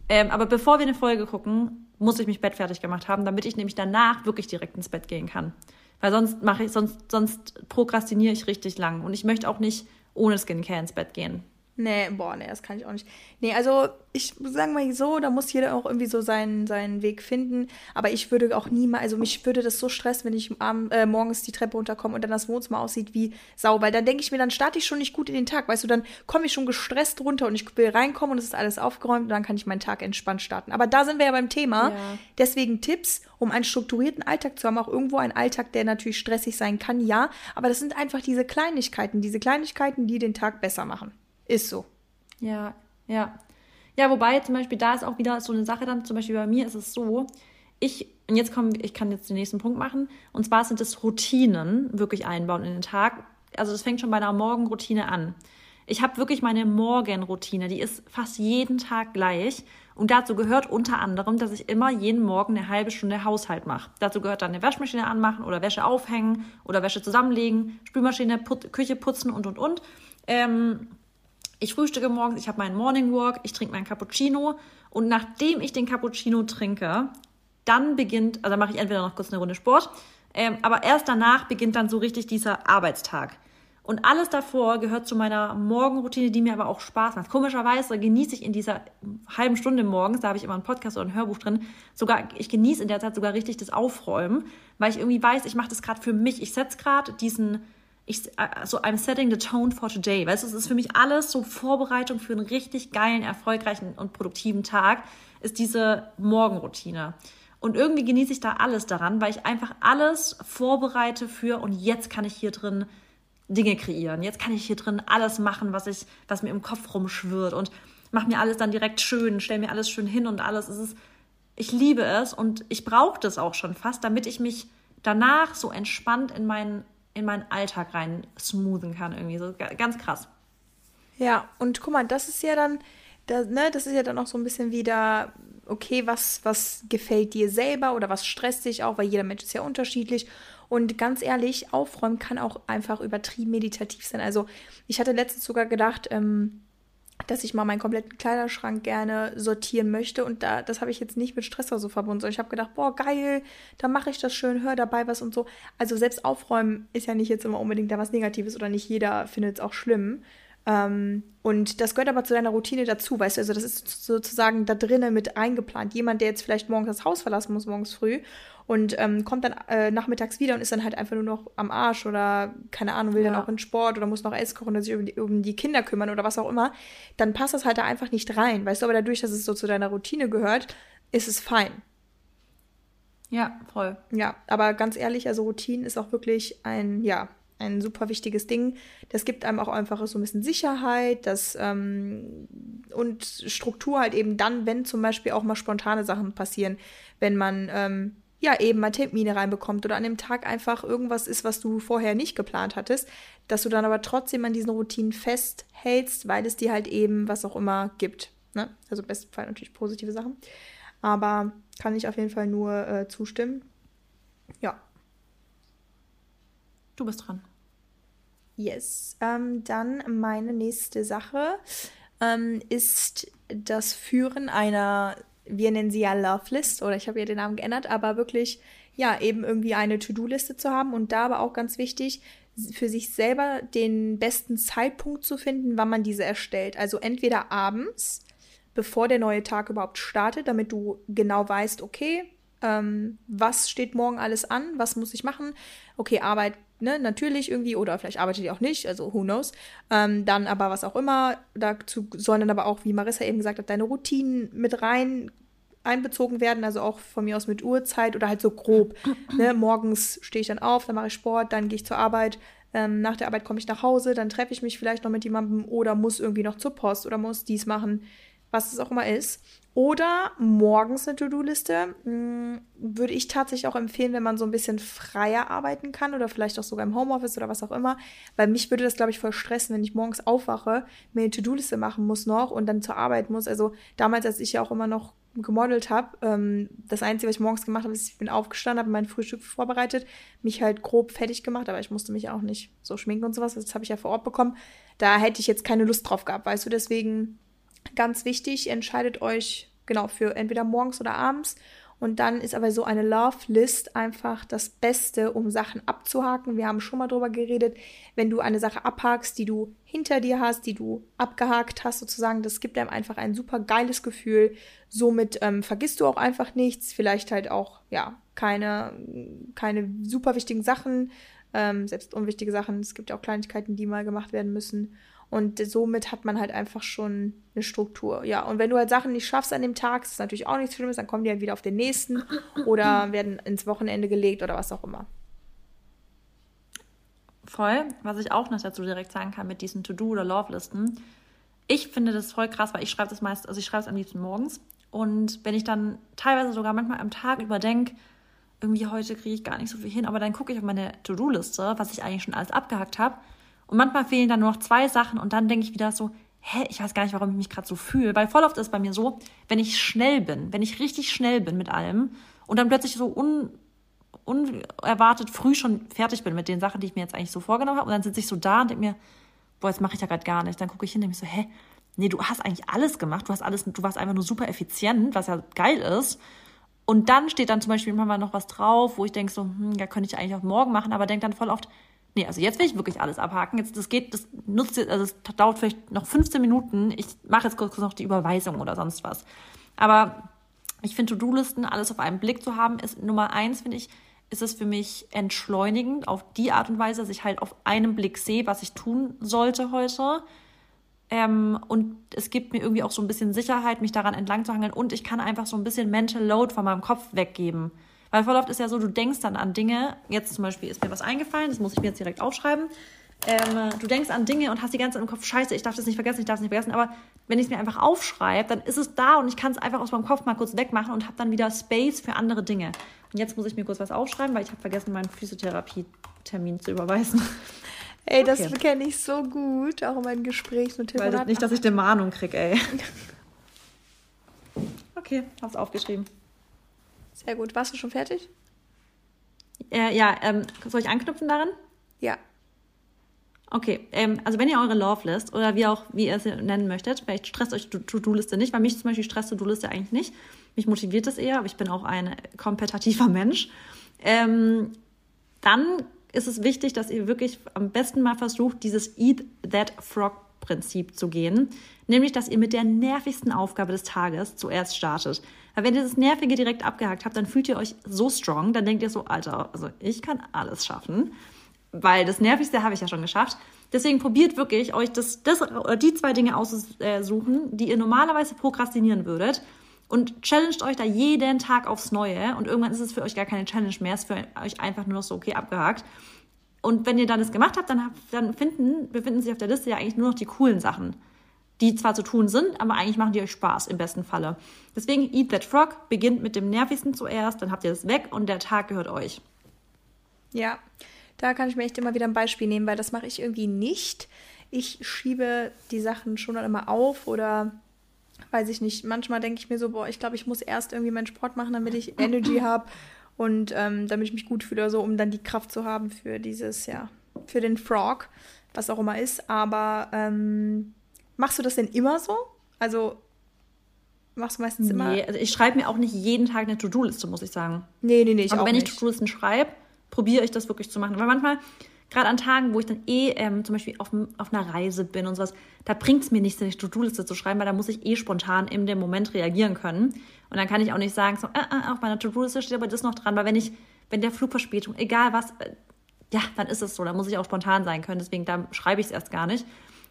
Ähm, aber bevor wir eine Folge gucken, muss ich mich bettfertig gemacht haben, damit ich nämlich danach wirklich direkt ins Bett gehen kann. Weil sonst mache ich, sonst, sonst prokrastiniere ich richtig lang. Und ich möchte auch nicht ohne Skincare ins Bett gehen. Nee, boah, nee, das kann ich auch nicht. Nee, also ich sage mal so, da muss jeder auch irgendwie so seinen, seinen Weg finden. Aber ich würde auch niemals, also mich würde das so stressen, wenn ich abend, äh, morgens die Treppe runterkomme und dann das Wohnzimmer aussieht wie Sau. Weil dann denke ich mir, dann starte ich schon nicht gut in den Tag. Weißt du, dann komme ich schon gestresst runter und ich will reinkommen und es ist alles aufgeräumt und dann kann ich meinen Tag entspannt starten. Aber da sind wir ja beim Thema. Ja. Deswegen Tipps, um einen strukturierten Alltag zu haben. Auch irgendwo ein Alltag, der natürlich stressig sein kann, ja. Aber das sind einfach diese Kleinigkeiten, diese Kleinigkeiten, die den Tag besser machen. Ist so. Ja, ja. Ja, wobei zum Beispiel da ist auch wieder so eine Sache dann, zum Beispiel bei mir ist es so, ich, und jetzt kommen, ich kann jetzt den nächsten Punkt machen, und zwar sind es Routinen wirklich einbauen in den Tag. Also das fängt schon bei einer Morgenroutine an. Ich habe wirklich meine Morgenroutine, die ist fast jeden Tag gleich. Und dazu gehört unter anderem, dass ich immer jeden Morgen eine halbe Stunde Haushalt mache. Dazu gehört dann eine Waschmaschine anmachen oder Wäsche aufhängen oder Wäsche zusammenlegen, Spülmaschine, Put Küche putzen und und und. Ähm, ich frühstücke morgens, ich habe meinen Morning Walk, ich trinke meinen Cappuccino und nachdem ich den Cappuccino trinke, dann beginnt, also mache ich entweder noch kurz eine Runde Sport, ähm, aber erst danach beginnt dann so richtig dieser Arbeitstag. Und alles davor gehört zu meiner Morgenroutine, die mir aber auch Spaß macht. Komischerweise genieße ich in dieser halben Stunde morgens, da habe ich immer einen Podcast oder ein Hörbuch drin, sogar, ich genieße in der Zeit sogar richtig das Aufräumen, weil ich irgendwie weiß, ich mache das gerade für mich. Ich setze gerade diesen ich, so also I'm setting the tone for today. Weißt du, es ist für mich alles so Vorbereitung für einen richtig geilen, erfolgreichen und produktiven Tag, ist diese Morgenroutine. Und irgendwie genieße ich da alles daran, weil ich einfach alles vorbereite für und jetzt kann ich hier drin Dinge kreieren. Jetzt kann ich hier drin alles machen, was ich, was mir im Kopf rumschwirrt und mache mir alles dann direkt schön, stelle mir alles schön hin und alles. Es ist, ich liebe es und ich brauche das auch schon fast, damit ich mich danach so entspannt in meinen in meinen Alltag rein smoothen kann, irgendwie so ganz krass. Ja, und guck mal, das ist ja dann, das, ne, das ist ja dann auch so ein bisschen wieder, okay, was, was gefällt dir selber oder was stresst dich auch, weil jeder Mensch ist ja unterschiedlich. Und ganz ehrlich, aufräumen kann auch einfach übertrieben meditativ sein. Also ich hatte letztens sogar gedacht, ähm, dass ich mal meinen kompletten Kleiderschrank gerne sortieren möchte. Und da, das habe ich jetzt nicht mit Stress oder so verbunden, sondern ich habe gedacht, boah, geil, da mache ich das schön, hör dabei was und so. Also selbst aufräumen ist ja nicht jetzt immer unbedingt da was Negatives oder nicht jeder findet es auch schlimm. Ähm, und das gehört aber zu deiner Routine dazu, weißt du, also das ist sozusagen da drinnen mit eingeplant. Jemand, der jetzt vielleicht morgens das Haus verlassen muss, morgens früh und ähm, kommt dann äh, nachmittags wieder und ist dann halt einfach nur noch am Arsch oder keine Ahnung, will ja. dann auch in Sport oder muss noch Essen kochen oder sich um die, um die, Kinder kümmern oder was auch immer, dann passt das halt da einfach nicht rein, weißt du, aber dadurch, dass es so zu deiner Routine gehört, ist es fein. Ja, voll. Ja, aber ganz ehrlich, also Routine ist auch wirklich ein, ja, ein super wichtiges Ding. Das gibt einem auch einfach so ein bisschen Sicherheit das, ähm, und Struktur halt eben dann, wenn zum Beispiel auch mal spontane Sachen passieren, wenn man ähm, ja eben mal Termine reinbekommt oder an dem Tag einfach irgendwas ist, was du vorher nicht geplant hattest, dass du dann aber trotzdem an diesen Routinen festhältst, weil es dir halt eben was auch immer gibt. Ne? Also im besten Fall natürlich positive Sachen. Aber kann ich auf jeden Fall nur äh, zustimmen. Ja. Du bist dran. Yes. Ähm, dann meine nächste Sache ähm, ist das Führen einer wir nennen sie ja Love List oder ich habe ja den Namen geändert, aber wirklich, ja, eben irgendwie eine To-Do-Liste zu haben und da aber auch ganz wichtig, für sich selber den besten Zeitpunkt zu finden, wann man diese erstellt. Also entweder abends, bevor der neue Tag überhaupt startet, damit du genau weißt, okay, ähm, was steht morgen alles an, was muss ich machen. Okay, Arbeit, ne, natürlich irgendwie, oder vielleicht arbeitet ihr auch nicht, also who knows. Ähm, dann aber was auch immer, dazu sollen dann aber auch, wie Marissa eben gesagt hat, deine Routinen mit rein einbezogen werden, also auch von mir aus mit Uhrzeit oder halt so grob. Ne? Morgens stehe ich dann auf, dann mache ich Sport, dann gehe ich zur Arbeit, ähm, nach der Arbeit komme ich nach Hause, dann treffe ich mich vielleicht noch mit jemandem oder muss irgendwie noch zur Post oder muss dies machen, was es auch immer ist. Oder morgens eine To-Do-Liste. Hm, würde ich tatsächlich auch empfehlen, wenn man so ein bisschen freier arbeiten kann oder vielleicht auch sogar im Homeoffice oder was auch immer. Weil mich würde das, glaube ich, voll stressen, wenn ich morgens aufwache, mir eine To-Do-Liste machen muss noch und dann zur Arbeit muss. Also damals, als ich ja auch immer noch gemodelt habe, ähm, das Einzige, was ich morgens gemacht habe, ist, ich bin aufgestanden, habe mein Frühstück vorbereitet, mich halt grob fertig gemacht, aber ich musste mich auch nicht so schminken und sowas. Das habe ich ja vor Ort bekommen. Da hätte ich jetzt keine Lust drauf gehabt, weißt du. Deswegen ganz wichtig, entscheidet euch genau für entweder morgens oder abends und dann ist aber so eine Love List einfach das Beste, um Sachen abzuhaken. Wir haben schon mal drüber geredet, wenn du eine Sache abhakst, die du hinter dir hast, die du abgehakt hast, sozusagen, das gibt einem einfach ein super geiles Gefühl. Somit ähm, vergisst du auch einfach nichts, vielleicht halt auch, ja, keine, keine super wichtigen Sachen, ähm, selbst unwichtige Sachen. Es gibt ja auch Kleinigkeiten, die mal gemacht werden müssen. Und somit hat man halt einfach schon eine Struktur. Ja, und wenn du halt Sachen nicht schaffst an dem Tag, ist natürlich auch nichts Schlimmes, dann kommen die halt wieder auf den nächsten *laughs* oder werden ins Wochenende gelegt oder was auch immer. Voll. Was ich auch noch dazu direkt sagen kann mit diesen To-Do- oder Love-Listen. Ich finde das voll krass, weil ich schreibe das meist, also ich schreibe es am liebsten morgens. Und wenn ich dann teilweise sogar manchmal am Tag überdenke, irgendwie heute kriege ich gar nicht so viel hin, aber dann gucke ich auf meine To-Do-Liste, was ich eigentlich schon alles abgehackt habe und manchmal fehlen dann nur noch zwei Sachen und dann denke ich wieder so, hä, ich weiß gar nicht, warum ich mich gerade so fühle. Weil voll oft ist es bei mir so, wenn ich schnell bin, wenn ich richtig schnell bin mit allem und dann plötzlich so un, unerwartet früh schon fertig bin mit den Sachen, die ich mir jetzt eigentlich so vorgenommen habe und dann sitze ich so da und denke mir, boah, jetzt mache ich ja gerade gar nicht. Dann gucke ich hin und denke mir so, hä, nee, du hast eigentlich alles gemacht, du hast alles, du warst einfach nur super effizient, was ja geil ist. Und dann steht dann zum Beispiel immer mal noch was drauf, wo ich denke so, hm, ja, könnte ich eigentlich auch morgen machen, aber denke dann voll oft, Nee, also jetzt will ich wirklich alles abhaken. Jetzt, das geht, das nutzt jetzt, also es dauert vielleicht noch 15 Minuten. Ich mache jetzt kurz noch die Überweisung oder sonst was. Aber ich finde, To-Do-Listen, alles auf einen Blick zu haben, ist Nummer eins, finde ich, ist es für mich entschleunigend auf die Art und Weise, dass ich halt auf einen Blick sehe, was ich tun sollte heute. Ähm, und es gibt mir irgendwie auch so ein bisschen Sicherheit, mich daran entlang zu hangeln. Und ich kann einfach so ein bisschen Mental Load von meinem Kopf weggeben. Weil voll oft ist ja so, du denkst dann an Dinge, jetzt zum Beispiel ist mir was eingefallen, das muss ich mir jetzt direkt aufschreiben. Ähm, du denkst an Dinge und hast die ganze Zeit im Kopf, scheiße, ich darf das nicht vergessen, ich darf es nicht vergessen. Aber wenn ich es mir einfach aufschreibe, dann ist es da und ich kann es einfach aus meinem Kopf mal kurz wegmachen und habe dann wieder Space für andere Dinge. Und jetzt muss ich mir kurz was aufschreiben, weil ich habe vergessen, meinen Physiotherapie-Termin zu überweisen. Ey, das okay. kenne ich so gut, auch in meinen Gesprächen und Telefonaten. Nicht, dass ich eine Mahnung kriege, ey. Okay, hab's aufgeschrieben. Sehr gut. Warst du schon fertig? Äh, ja, ähm, soll ich anknüpfen daran? Ja. Okay, ähm, also wenn ihr eure Love List oder wie auch, wie ihr es nennen möchtet, vielleicht stresst euch die To-Do-Liste nicht, weil mich zum Beispiel stresst To-Do-Liste eigentlich nicht. Mich motiviert das eher, aber ich bin auch ein kompetitiver *laughs* Mensch. Ähm, dann ist es wichtig, dass ihr wirklich am besten mal versucht, dieses Eat That Frog Prinzip zu gehen, nämlich dass ihr mit der nervigsten Aufgabe des Tages zuerst startet. Weil wenn ihr das Nervige direkt abgehakt habt, dann fühlt ihr euch so strong, dann denkt ihr so, Alter, also ich kann alles schaffen, weil das Nervigste habe ich ja schon geschafft. Deswegen probiert wirklich, euch das, das die zwei Dinge auszusuchen, die ihr normalerweise prokrastinieren würdet und challenged euch da jeden Tag aufs Neue und irgendwann ist es für euch gar keine Challenge mehr, es ist für euch einfach nur noch so, okay, abgehakt. Und wenn ihr dann das gemacht habt, dann, dann finden, befinden sich auf der Liste ja eigentlich nur noch die coolen Sachen, die zwar zu tun sind, aber eigentlich machen die euch Spaß im besten Falle. Deswegen Eat That Frog beginnt mit dem nervigsten zuerst, dann habt ihr das weg und der Tag gehört euch. Ja, da kann ich mir echt immer wieder ein Beispiel nehmen, weil das mache ich irgendwie nicht. Ich schiebe die Sachen schon dann immer auf oder weiß ich nicht. Manchmal denke ich mir so, boah, ich glaube, ich muss erst irgendwie meinen Sport machen, damit ich Energy *laughs* habe und ähm, damit ich mich gut fühle so, um dann die Kraft zu haben für dieses, ja, für den Frog, was auch immer ist. Aber ähm, machst du das denn immer so? Also machst du meistens immer? Nee, also ich schreibe mir auch nicht jeden Tag eine To-Do-Liste, muss ich sagen. Nee, nee, nee. Ich Aber wenn ich To-Do-Listen schreibe, probiere ich das wirklich zu machen. Weil manchmal gerade an Tagen, wo ich dann eh ähm, zum Beispiel auf, auf einer Reise bin und sowas, da bringt es mir nichts, eine To-Do-Liste zu schreiben, weil da muss ich eh spontan in dem Moment reagieren können. Und dann kann ich auch nicht sagen, so, äh, äh, auf meiner To-Do-Liste steht aber das noch dran, weil wenn ich, wenn der Flugverspätung, egal was, äh, ja, dann ist es so, da muss ich auch spontan sein können, deswegen da schreibe ich es erst gar nicht.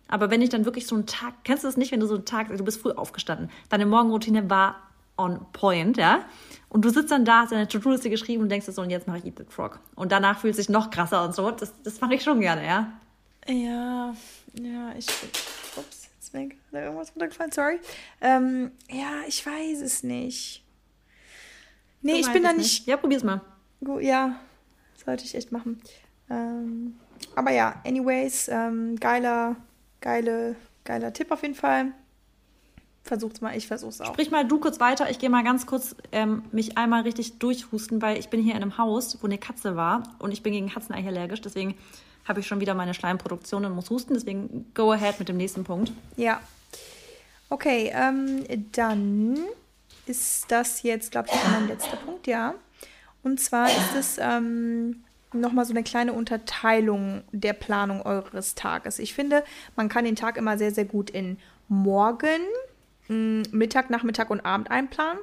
Aber wenn ich dann wirklich so einen Tag, kennst du das nicht, wenn du so einen Tag, du bist früh aufgestanden, deine Morgenroutine war on point, ja? Und du sitzt dann da, hast deine To-Do-Liste geschrieben und denkst so, und jetzt mache ich Eat the Frog. Und danach fühlt es sich noch krasser und so. Das, das mache ich schon gerne, ja? Ja, ja, ich. Ups, jetzt bin da irgendwas runtergefallen, sorry. Ähm, ja, ich weiß es nicht. Nee, du ich bin da nicht. nicht. Ja, probier's mal. Gut, ja, sollte ich echt machen. Ähm, aber ja, anyways, ähm, geiler, geile, geiler Tipp auf jeden Fall versuch's mal, ich versuch's auch. Sprich mal du kurz weiter. Ich gehe mal ganz kurz ähm, mich einmal richtig durchhusten, weil ich bin hier in einem Haus, wo eine Katze war und ich bin gegen Katzen eigentlich allergisch. Deswegen habe ich schon wieder meine Schleimproduktion und muss husten. Deswegen go ahead mit dem nächsten Punkt. Ja. Okay, ähm, dann ist das jetzt, glaube ich, mein letzter Punkt, ja. Und zwar ist es ähm, nochmal so eine kleine Unterteilung der Planung eures Tages. Ich finde, man kann den Tag immer sehr, sehr gut in morgen, Mittag, Nachmittag und Abend einplanen.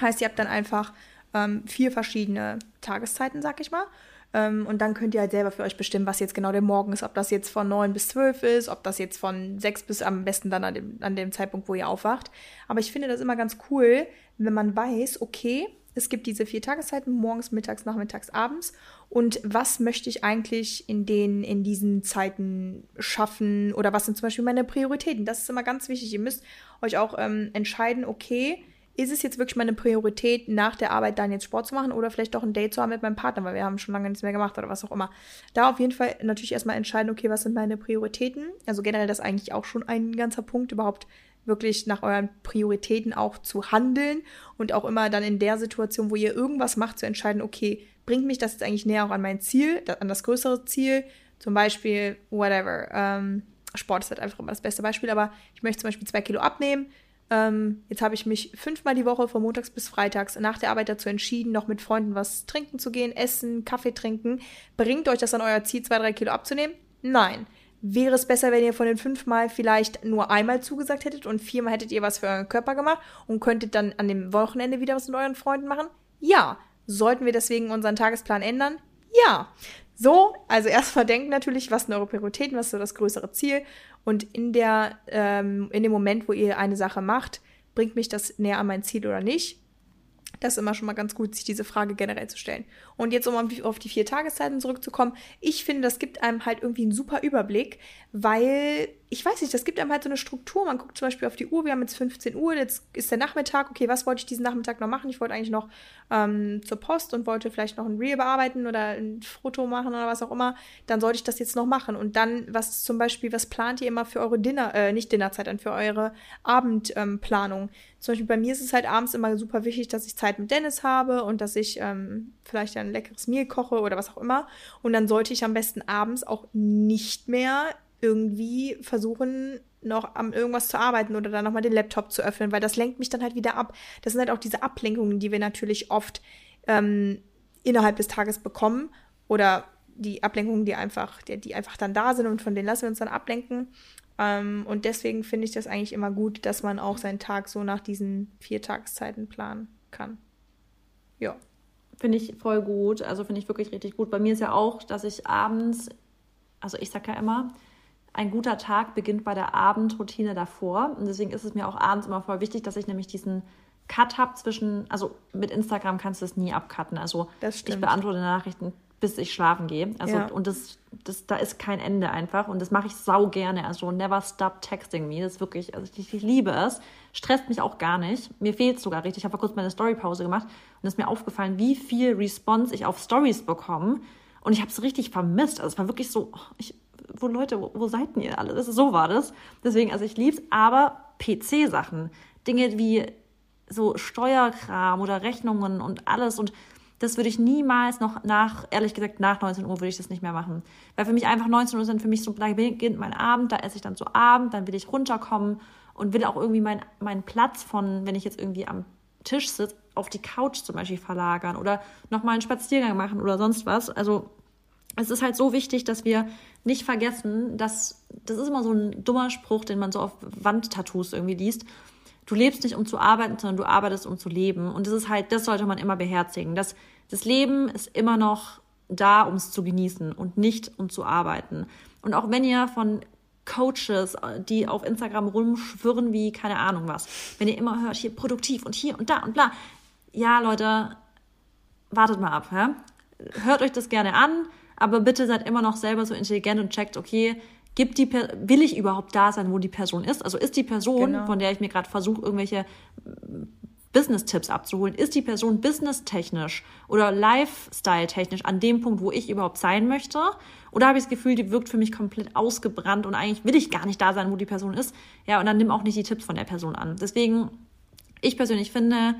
Heißt, ihr habt dann einfach ähm, vier verschiedene Tageszeiten, sag ich mal. Ähm, und dann könnt ihr halt selber für euch bestimmen, was jetzt genau der Morgen ist. Ob das jetzt von 9 bis 12 ist, ob das jetzt von 6 bis am besten dann an dem, an dem Zeitpunkt, wo ihr aufwacht. Aber ich finde das immer ganz cool, wenn man weiß, okay, es gibt diese vier Tageszeiten, morgens, mittags, nachmittags, abends. Und was möchte ich eigentlich in den, in diesen Zeiten schaffen? Oder was sind zum Beispiel meine Prioritäten? Das ist immer ganz wichtig. Ihr müsst euch auch ähm, entscheiden, okay, ist es jetzt wirklich meine Priorität, nach der Arbeit dann jetzt Sport zu machen oder vielleicht doch ein Date zu haben mit meinem Partner, weil wir haben schon lange nichts mehr gemacht oder was auch immer. Da auf jeden Fall natürlich erstmal entscheiden, okay, was sind meine Prioritäten? Also generell das eigentlich auch schon ein ganzer Punkt, überhaupt wirklich nach euren Prioritäten auch zu handeln und auch immer dann in der Situation, wo ihr irgendwas macht, zu entscheiden, okay, bringt mich das jetzt eigentlich näher auch an mein Ziel, an das größere Ziel, zum Beispiel, whatever. Ähm, Sport ist halt einfach immer das beste Beispiel, aber ich möchte zum Beispiel zwei Kilo abnehmen. Ähm, jetzt habe ich mich fünfmal die Woche von montags bis freitags nach der Arbeit dazu entschieden, noch mit Freunden was trinken zu gehen, essen, Kaffee trinken. Bringt euch das an euer Ziel, zwei, drei Kilo abzunehmen? Nein. Wäre es besser, wenn ihr von den fünfmal vielleicht nur einmal zugesagt hättet und viermal hättet ihr was für euren Körper gemacht und könntet dann an dem Wochenende wieder was mit euren Freunden machen? Ja. Sollten wir deswegen unseren Tagesplan ändern? Ja. So, also erstmal denken natürlich, was sind eure Prioritäten, was ist so das größere Ziel. Und in, der, ähm, in dem Moment, wo ihr eine Sache macht, bringt mich das näher an mein Ziel oder nicht? Das ist immer schon mal ganz gut, sich diese Frage generell zu stellen. Und jetzt, um auf die vier Tageszeiten zurückzukommen, ich finde, das gibt einem halt irgendwie einen super Überblick, weil, ich weiß nicht, das gibt einem halt so eine Struktur. Man guckt zum Beispiel auf die Uhr, wir haben jetzt 15 Uhr, jetzt ist der Nachmittag, okay, was wollte ich diesen Nachmittag noch machen? Ich wollte eigentlich noch ähm, zur Post und wollte vielleicht noch ein Reel bearbeiten oder ein Foto machen oder was auch immer. Dann sollte ich das jetzt noch machen. Und dann, was zum Beispiel, was plant ihr immer für eure Dinner, äh, nicht Dinnerzeit, dann für eure Abendplanung? Ähm, zum Beispiel bei mir ist es halt abends immer super wichtig, dass ich Zeit mit Dennis habe und dass ich ähm, vielleicht ein leckeres Meal koche oder was auch immer. Und dann sollte ich am besten abends auch nicht mehr irgendwie versuchen, noch am irgendwas zu arbeiten oder dann nochmal den Laptop zu öffnen, weil das lenkt mich dann halt wieder ab. Das sind halt auch diese Ablenkungen, die wir natürlich oft ähm, innerhalb des Tages bekommen oder die Ablenkungen, die einfach, die, die einfach dann da sind und von denen lassen wir uns dann ablenken. Ähm, und deswegen finde ich das eigentlich immer gut, dass man auch seinen Tag so nach diesen vier Tageszeiten planen kann. Ja. Finde ich voll gut. Also finde ich wirklich richtig gut. Bei mir ist ja auch, dass ich abends, also ich sage ja immer, ein guter Tag beginnt bei der Abendroutine davor. Und deswegen ist es mir auch abends immer voll wichtig, dass ich nämlich diesen Cut habe zwischen, also mit Instagram kannst du es nie abcutten. Also ich beantworte Nachrichten bis ich schlafen gehe. Also ja. und das, das, da ist kein Ende einfach. Und das mache ich sau gerne. Also never stop texting me. Das ist wirklich, also ich, ich liebe es. Stresst mich auch gar nicht. Mir fehlt es sogar richtig. Ich habe vor kurzem meine Storypause gemacht und es ist mir aufgefallen, wie viel Response ich auf Stories bekomme. Und ich habe es richtig vermisst. Also es war wirklich so, oh, ich, wo Leute, wo, wo seid ihr alle? Das ist, so war das. Deswegen, also ich lieb's, aber PC-Sachen, Dinge wie so Steuerkram oder Rechnungen und alles und das würde ich niemals noch nach, ehrlich gesagt, nach 19 Uhr würde ich das nicht mehr machen. Weil für mich einfach 19 Uhr sind für mich so, da beginnt mein Abend, da esse ich dann so Abend, dann will ich runterkommen und will auch irgendwie meinen mein Platz von, wenn ich jetzt irgendwie am Tisch sitze, auf die Couch zum Beispiel verlagern oder nochmal einen Spaziergang machen oder sonst was. Also es ist halt so wichtig, dass wir nicht vergessen, dass das ist immer so ein dummer Spruch, den man so auf Wandtattoos irgendwie liest. Du lebst nicht, um zu arbeiten, sondern du arbeitest, um zu leben. Und das ist halt, das sollte man immer beherzigen. Das, das Leben ist immer noch da, um es zu genießen und nicht um zu arbeiten. Und auch wenn ihr von Coaches, die auf Instagram rumschwirren wie keine Ahnung was, wenn ihr immer hört, hier produktiv und hier und da und bla. Ja, Leute, wartet mal ab. Ja? Hört euch das gerne an, aber bitte seid immer noch selber so intelligent und checkt, okay, gibt die will ich überhaupt da sein, wo die Person ist? Also ist die Person, genau. von der ich mir gerade versuche, irgendwelche Business-Tipps abzuholen, ist die Person businesstechnisch oder lifestyle-technisch an dem Punkt, wo ich überhaupt sein möchte? Oder habe ich das Gefühl, die wirkt für mich komplett ausgebrannt und eigentlich will ich gar nicht da sein, wo die Person ist? Ja, und dann nimm auch nicht die Tipps von der Person an. Deswegen, ich persönlich finde,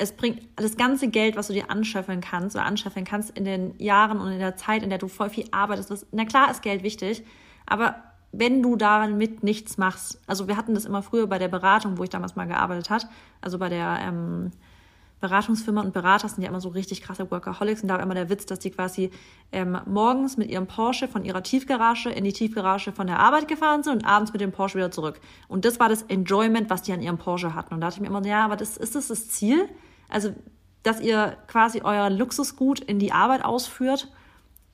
es bringt das ganze Geld, was du dir anscheffeln kannst oder anscheffeln kannst in den Jahren und in der Zeit, in der du voll viel arbeitest. Das, na klar ist Geld wichtig, aber wenn du damit nichts machst, also wir hatten das immer früher bei der Beratung, wo ich damals mal gearbeitet hat, also bei der ähm, Beratungsfirma und Berater sind ja immer so richtig krasse Workaholics und da war immer der Witz, dass die quasi ähm, morgens mit ihrem Porsche von ihrer Tiefgarage in die Tiefgarage von der Arbeit gefahren sind und abends mit dem Porsche wieder zurück. Und das war das Enjoyment, was die an ihrem Porsche hatten. Und da dachte ich mir immer, ja, aber das, ist das das Ziel? Also, dass ihr quasi euer Luxusgut in die Arbeit ausführt,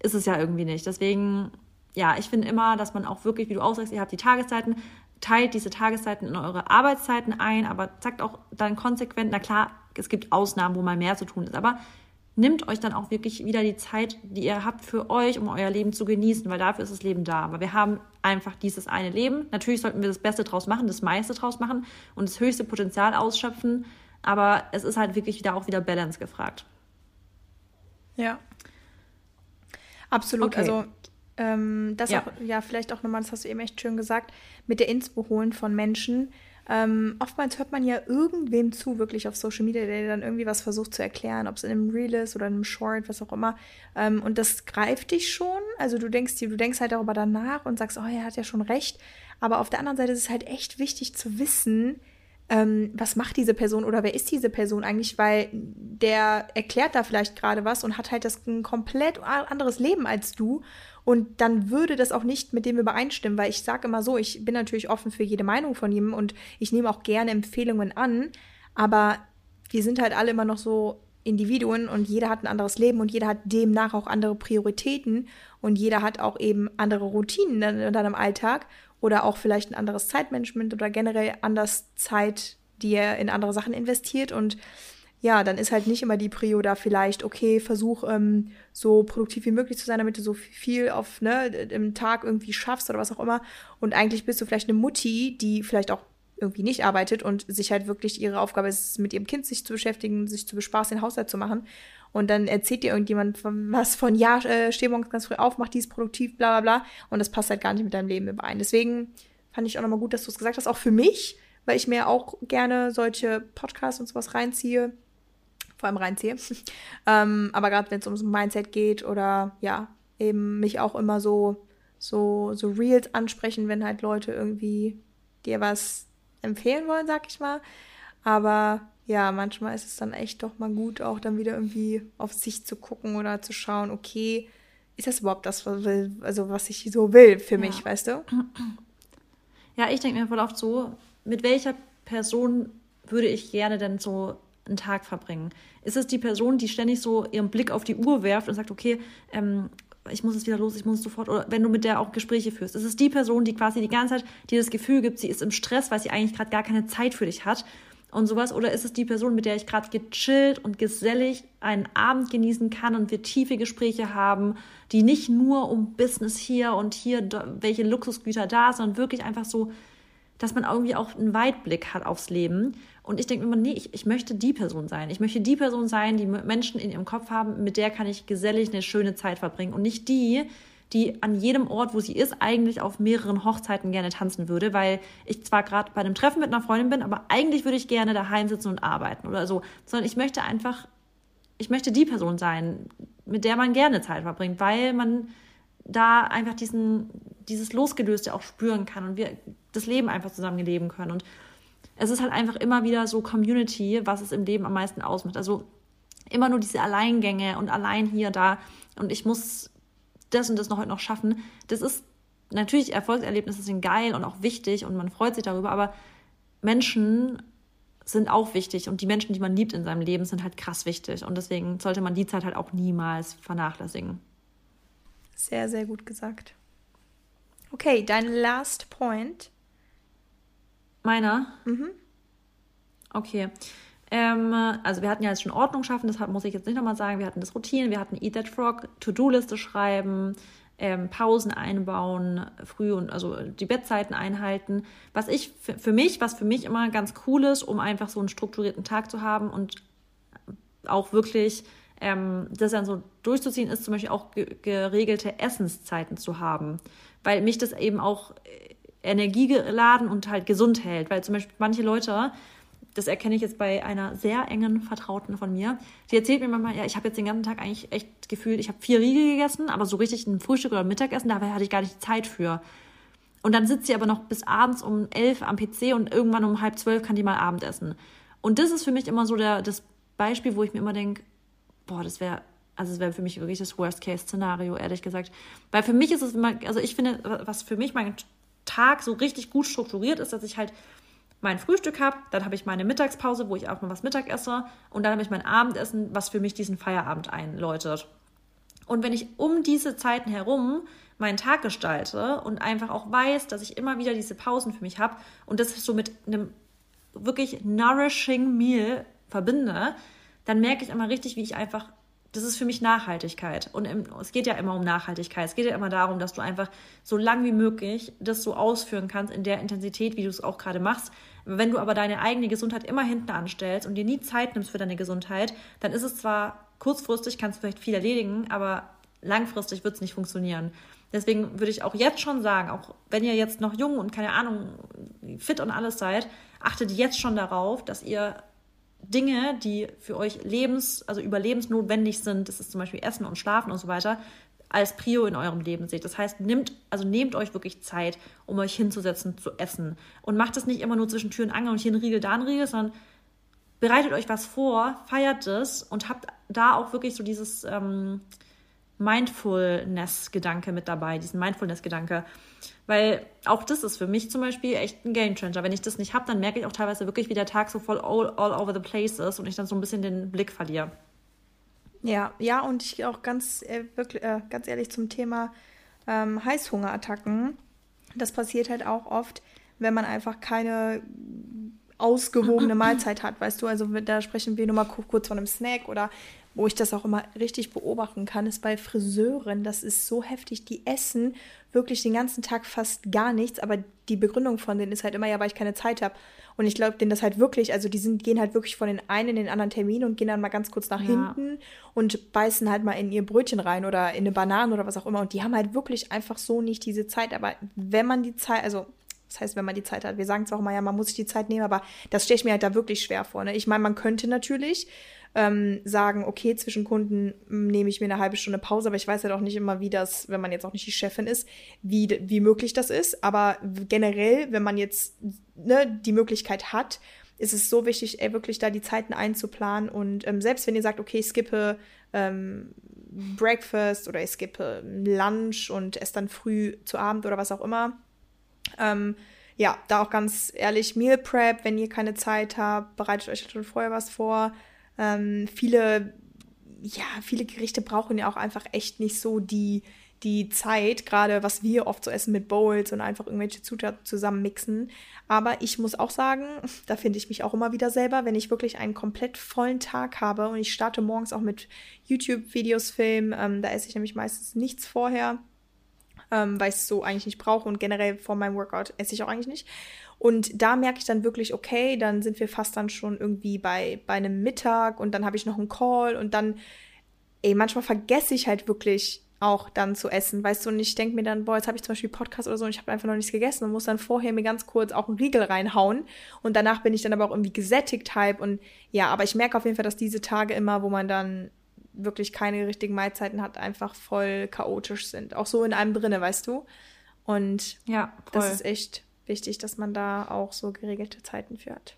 ist es ja irgendwie nicht. Deswegen, ja, ich finde immer, dass man auch wirklich, wie du auch sagst, ihr habt die Tageszeiten, teilt diese Tageszeiten in eure Arbeitszeiten ein, aber sagt auch dann konsequent, na klar, es gibt Ausnahmen, wo mal mehr zu tun ist, aber nimmt euch dann auch wirklich wieder die Zeit, die ihr habt für euch, um euer Leben zu genießen, weil dafür ist das Leben da. Aber wir haben einfach dieses eine Leben. Natürlich sollten wir das Beste draus machen, das meiste draus machen und das höchste Potenzial ausschöpfen. Aber es ist halt wirklich wieder auch wieder Balance gefragt. Ja. Absolut. Okay. Also ähm, das ja. auch, ja, vielleicht auch nochmal, das hast du eben echt schön gesagt, mit der Inspo holen von Menschen. Ähm, oftmals hört man ja irgendwem zu, wirklich auf Social Media, der dann irgendwie was versucht zu erklären, ob es in einem Reel ist oder in einem Short, was auch immer. Ähm, und das greift dich schon. Also du denkst dir, du denkst halt darüber danach und sagst, oh, er hat ja schon recht. Aber auf der anderen Seite ist es halt echt wichtig zu wissen, ähm, was macht diese Person oder wer ist diese Person eigentlich, weil der erklärt da vielleicht gerade was und hat halt das ein komplett anderes Leben als du. Und dann würde das auch nicht mit dem übereinstimmen, weil ich sage immer so, ich bin natürlich offen für jede Meinung von ihm und ich nehme auch gerne Empfehlungen an, aber wir sind halt alle immer noch so Individuen und jeder hat ein anderes Leben und jeder hat demnach auch andere Prioritäten und jeder hat auch eben andere Routinen in deinem Alltag oder auch vielleicht ein anderes Zeitmanagement oder generell anders Zeit, die er in andere Sachen investiert und ja, dann ist halt nicht immer die Prio da vielleicht, okay, versuch ähm, so produktiv wie möglich zu sein, damit du so viel auf, ne, im Tag irgendwie schaffst oder was auch immer. Und eigentlich bist du vielleicht eine Mutti, die vielleicht auch irgendwie nicht arbeitet und sich halt wirklich ihre Aufgabe ist, mit ihrem Kind sich zu beschäftigen, sich zu bespaßen, den Haushalt zu machen. Und dann erzählt dir irgendjemand was von, ja, äh, steh morgens ganz früh auf, mach dies produktiv, bla bla bla. Und das passt halt gar nicht mit deinem Leben überein. Deswegen fand ich auch nochmal gut, dass du es gesagt hast, auch für mich, weil ich mir auch gerne solche Podcasts und sowas reinziehe. Vor allem reinziehe. *laughs* ähm, aber gerade wenn es ums Mindset geht oder ja, eben mich auch immer so, so, so Reels ansprechen, wenn halt Leute irgendwie dir was empfehlen wollen, sag ich mal. Aber ja, manchmal ist es dann echt doch mal gut, auch dann wieder irgendwie auf sich zu gucken oder zu schauen, okay, ist das überhaupt das, was, will, also was ich so will für mich, weißt du? Ja, ich denke mir voll oft so, mit welcher Person würde ich gerne denn so einen Tag verbringen? Ist es die Person, die ständig so ihren Blick auf die Uhr werft und sagt, okay, ähm, ich muss es wieder los, ich muss es sofort, oder wenn du mit der auch Gespräche führst. Ist es die Person, die quasi die ganze Zeit dir das Gefühl gibt, sie ist im Stress, weil sie eigentlich gerade gar keine Zeit für dich hat und sowas? Oder ist es die Person, mit der ich gerade gechillt und gesellig einen Abend genießen kann und wir tiefe Gespräche haben, die nicht nur um Business hier und hier, welche Luxusgüter da, sondern wirklich einfach so, dass man irgendwie auch einen Weitblick hat aufs Leben. Und ich denke immer, nee, ich, ich möchte die Person sein. Ich möchte die Person sein, die Menschen in ihrem Kopf haben, mit der kann ich gesellig eine schöne Zeit verbringen. Und nicht die, die an jedem Ort, wo sie ist, eigentlich auf mehreren Hochzeiten gerne tanzen würde, weil ich zwar gerade bei einem Treffen mit einer Freundin bin, aber eigentlich würde ich gerne daheim sitzen und arbeiten oder so, sondern ich möchte einfach, ich möchte die Person sein, mit der man gerne Zeit verbringt, weil man da einfach diesen, dieses Losgelöste auch spüren kann und wir das Leben einfach zusammen leben können. Und es ist halt einfach immer wieder so Community, was es im Leben am meisten ausmacht. Also immer nur diese Alleingänge und allein hier, da. Und ich muss das und das noch heute noch schaffen. Das ist natürlich Erfolgserlebnisse sind geil und auch wichtig und man freut sich darüber, aber Menschen sind auch wichtig und die Menschen, die man liebt in seinem Leben, sind halt krass wichtig und deswegen sollte man die Zeit halt auch niemals vernachlässigen. Sehr, sehr gut gesagt. Okay, dein last point. Meiner? Mhm. Okay. Ähm, also wir hatten ja jetzt schon Ordnung schaffen, das muss ich jetzt nicht nochmal sagen. Wir hatten das Routinen, wir hatten Eat That Frog, To-Do-Liste schreiben, ähm, Pausen einbauen, früh und also die Bettzeiten einhalten. Was ich für mich, was für mich immer ganz cool ist, um einfach so einen strukturierten Tag zu haben und auch wirklich ähm, das dann so durchzuziehen, ist zum Beispiel auch geregelte Essenszeiten zu haben, weil mich das eben auch äh, energiegeladen und halt gesund hält, weil zum Beispiel manche Leute das erkenne ich jetzt bei einer sehr engen Vertrauten von mir. Die erzählt mir manchmal, ja, ich habe jetzt den ganzen Tag eigentlich echt gefühlt, ich habe vier Riegel gegessen, aber so richtig ein Frühstück oder ein Mittagessen, da hatte ich gar nicht Zeit für. Und dann sitzt sie aber noch bis abends um elf am PC und irgendwann um halb zwölf kann die mal Abendessen. Und das ist für mich immer so der, das Beispiel, wo ich mir immer denke, boah, das wäre, also es wäre für mich wirklich das Worst-Case-Szenario, ehrlich gesagt. Weil für mich ist es immer, also ich finde, was für mich mein Tag so richtig gut strukturiert ist, dass ich halt mein Frühstück habe, dann habe ich meine Mittagspause, wo ich auch mal was Mittag esse und dann habe ich mein Abendessen, was für mich diesen Feierabend einläutet. Und wenn ich um diese Zeiten herum meinen Tag gestalte und einfach auch weiß, dass ich immer wieder diese Pausen für mich habe und das so mit einem wirklich nourishing Meal verbinde, dann merke ich immer richtig, wie ich einfach das ist für mich Nachhaltigkeit. Und im, es geht ja immer um Nachhaltigkeit. Es geht ja immer darum, dass du einfach so lang wie möglich das so ausführen kannst in der Intensität, wie du es auch gerade machst. Wenn du aber deine eigene Gesundheit immer hinten anstellst und dir nie Zeit nimmst für deine Gesundheit, dann ist es zwar kurzfristig, kannst du vielleicht viel erledigen, aber langfristig wird es nicht funktionieren. Deswegen würde ich auch jetzt schon sagen, auch wenn ihr jetzt noch jung und keine Ahnung, fit und alles seid, achtet jetzt schon darauf, dass ihr Dinge, die für euch lebens-, also überlebensnotwendig sind, das ist zum Beispiel Essen und Schlafen und so weiter, als Prio in eurem Leben seht. Das heißt, nehmt, also nehmt euch wirklich Zeit, um euch hinzusetzen, zu essen. Und macht es nicht immer nur zwischen Tür und Angel und hier ein Riegel, da ein Riegel, sondern bereitet euch was vor, feiert es und habt da auch wirklich so dieses ähm, Mindfulness-Gedanke mit dabei, diesen Mindfulness-Gedanke. Weil auch das ist für mich zum Beispiel echt ein Game Changer. Wenn ich das nicht habe, dann merke ich auch teilweise wirklich, wie der Tag so voll all, all over the place ist und ich dann so ein bisschen den Blick verliere. Ja, ja, und ich auch ganz, äh, wirklich, äh, ganz ehrlich zum Thema ähm, Heißhungerattacken. Das passiert halt auch oft, wenn man einfach keine ausgewogene *clears throat* Mahlzeit hat, weißt du? Also da sprechen wir nur mal kurz von einem Snack oder wo ich das auch immer richtig beobachten kann, ist bei Friseuren. Das ist so heftig. Die essen wirklich den ganzen Tag fast gar nichts, aber die Begründung von denen ist halt immer, ja, weil ich keine Zeit habe. Und ich glaube denen das halt wirklich, also die sind, gehen halt wirklich von den einen in den anderen Termin und gehen dann mal ganz kurz nach ja. hinten und beißen halt mal in ihr Brötchen rein oder in eine Banane oder was auch immer. Und die haben halt wirklich einfach so nicht diese Zeit. Aber wenn man die Zeit, also das heißt, wenn man die Zeit hat, wir sagen zwar auch mal, ja, man muss sich die Zeit nehmen, aber das stelle ich mir halt da wirklich schwer vor. Ne? Ich meine, man könnte natürlich ähm, sagen, okay, zwischen Kunden nehme ich mir eine halbe Stunde Pause, aber ich weiß halt auch nicht immer, wie das, wenn man jetzt auch nicht die Chefin ist, wie, wie möglich das ist. Aber generell, wenn man jetzt ne, die Möglichkeit hat, ist es so wichtig, ey, wirklich da die Zeiten einzuplanen. Und ähm, selbst wenn ihr sagt, okay, ich skippe ähm, Breakfast oder ich skippe Lunch und esse dann früh zu Abend oder was auch immer, ähm, ja, da auch ganz ehrlich, Meal Prep, wenn ihr keine Zeit habt, bereitet euch schon vorher was vor. Ähm, viele, ja, viele Gerichte brauchen ja auch einfach echt nicht so die, die Zeit, gerade was wir oft so essen mit Bowls und einfach irgendwelche Zutaten zusammen mixen. Aber ich muss auch sagen, *laughs* da finde ich mich auch immer wieder selber, wenn ich wirklich einen komplett vollen Tag habe und ich starte morgens auch mit YouTube-Videos filmen, ähm, da esse ich nämlich meistens nichts vorher, ähm, weil ich es so eigentlich nicht brauche und generell vor meinem Workout esse ich auch eigentlich nicht. Und da merke ich dann wirklich, okay, dann sind wir fast dann schon irgendwie bei, bei einem Mittag und dann habe ich noch einen Call und dann, ey, manchmal vergesse ich halt wirklich auch dann zu essen, weißt du, und ich denke mir dann, boah, jetzt habe ich zum Beispiel Podcast oder so und ich habe einfach noch nichts gegessen und muss dann vorher mir ganz kurz auch einen Riegel reinhauen und danach bin ich dann aber auch irgendwie gesättigt halb und ja, aber ich merke auf jeden Fall, dass diese Tage immer, wo man dann wirklich keine richtigen Mahlzeiten hat, einfach voll chaotisch sind. Auch so in einem drinne, weißt du? Und ja, voll. das ist echt wichtig, dass man da auch so geregelte Zeiten führt.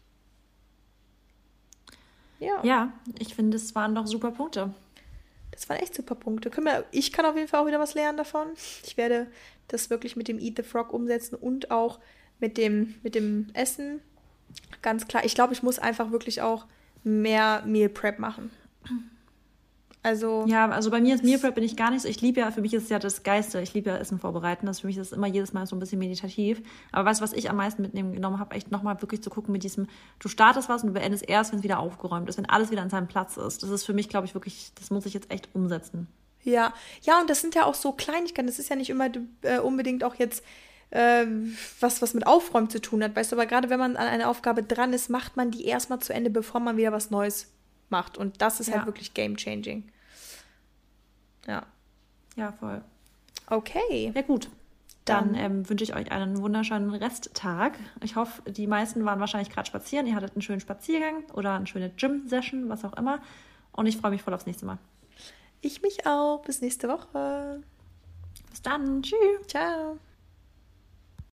Ja. Ja, ich finde, es waren doch super Punkte. das waren echt super Punkte. Wir, ich kann auf jeden Fall auch wieder was lernen davon. Ich werde das wirklich mit dem Eat the Frog umsetzen und auch mit dem, mit dem Essen. Ganz klar. Ich glaube, ich muss einfach wirklich auch mehr Meal Prep machen. Also. Ja, also bei mir ist Meal Prep bin ich gar nicht so. Ich liebe ja, für mich ist es ja das Geiste. Ich liebe ja Essen vorbereiten. Das für mich ist immer jedes Mal so ein bisschen meditativ. Aber weißt du, was ich am meisten mitgenommen habe? Echt nochmal wirklich zu gucken mit diesem, du startest was und du beendest erst, wenn es wieder aufgeräumt ist, wenn alles wieder an seinem Platz ist. Das ist für mich, glaube ich, wirklich, das muss ich jetzt echt umsetzen. Ja, ja, und das sind ja auch so Kleinigkeiten. Das ist ja nicht immer äh, unbedingt auch jetzt äh, was, was mit Aufräumen zu tun hat. Weißt du, aber gerade wenn man an einer Aufgabe dran ist, macht man die erstmal zu Ende, bevor man wieder was Neues macht. Und das ist halt Ja. halt wirklich game changing. Ja. Ja, voll. Okay. Ja, gut. Dann Dann- ähm, wünsche ich euch einen wunderschönen Resttag. Ich hoffe, die meisten waren wahrscheinlich gerade spazieren. Ihr hattet einen schönen Spaziergang oder eine schöne Gym-Session, was auch immer. Und ich freue mich voll aufs nächste Mal. Ich mich auch. Bis nächste Woche. Bis dann. Tschüss. Ciao.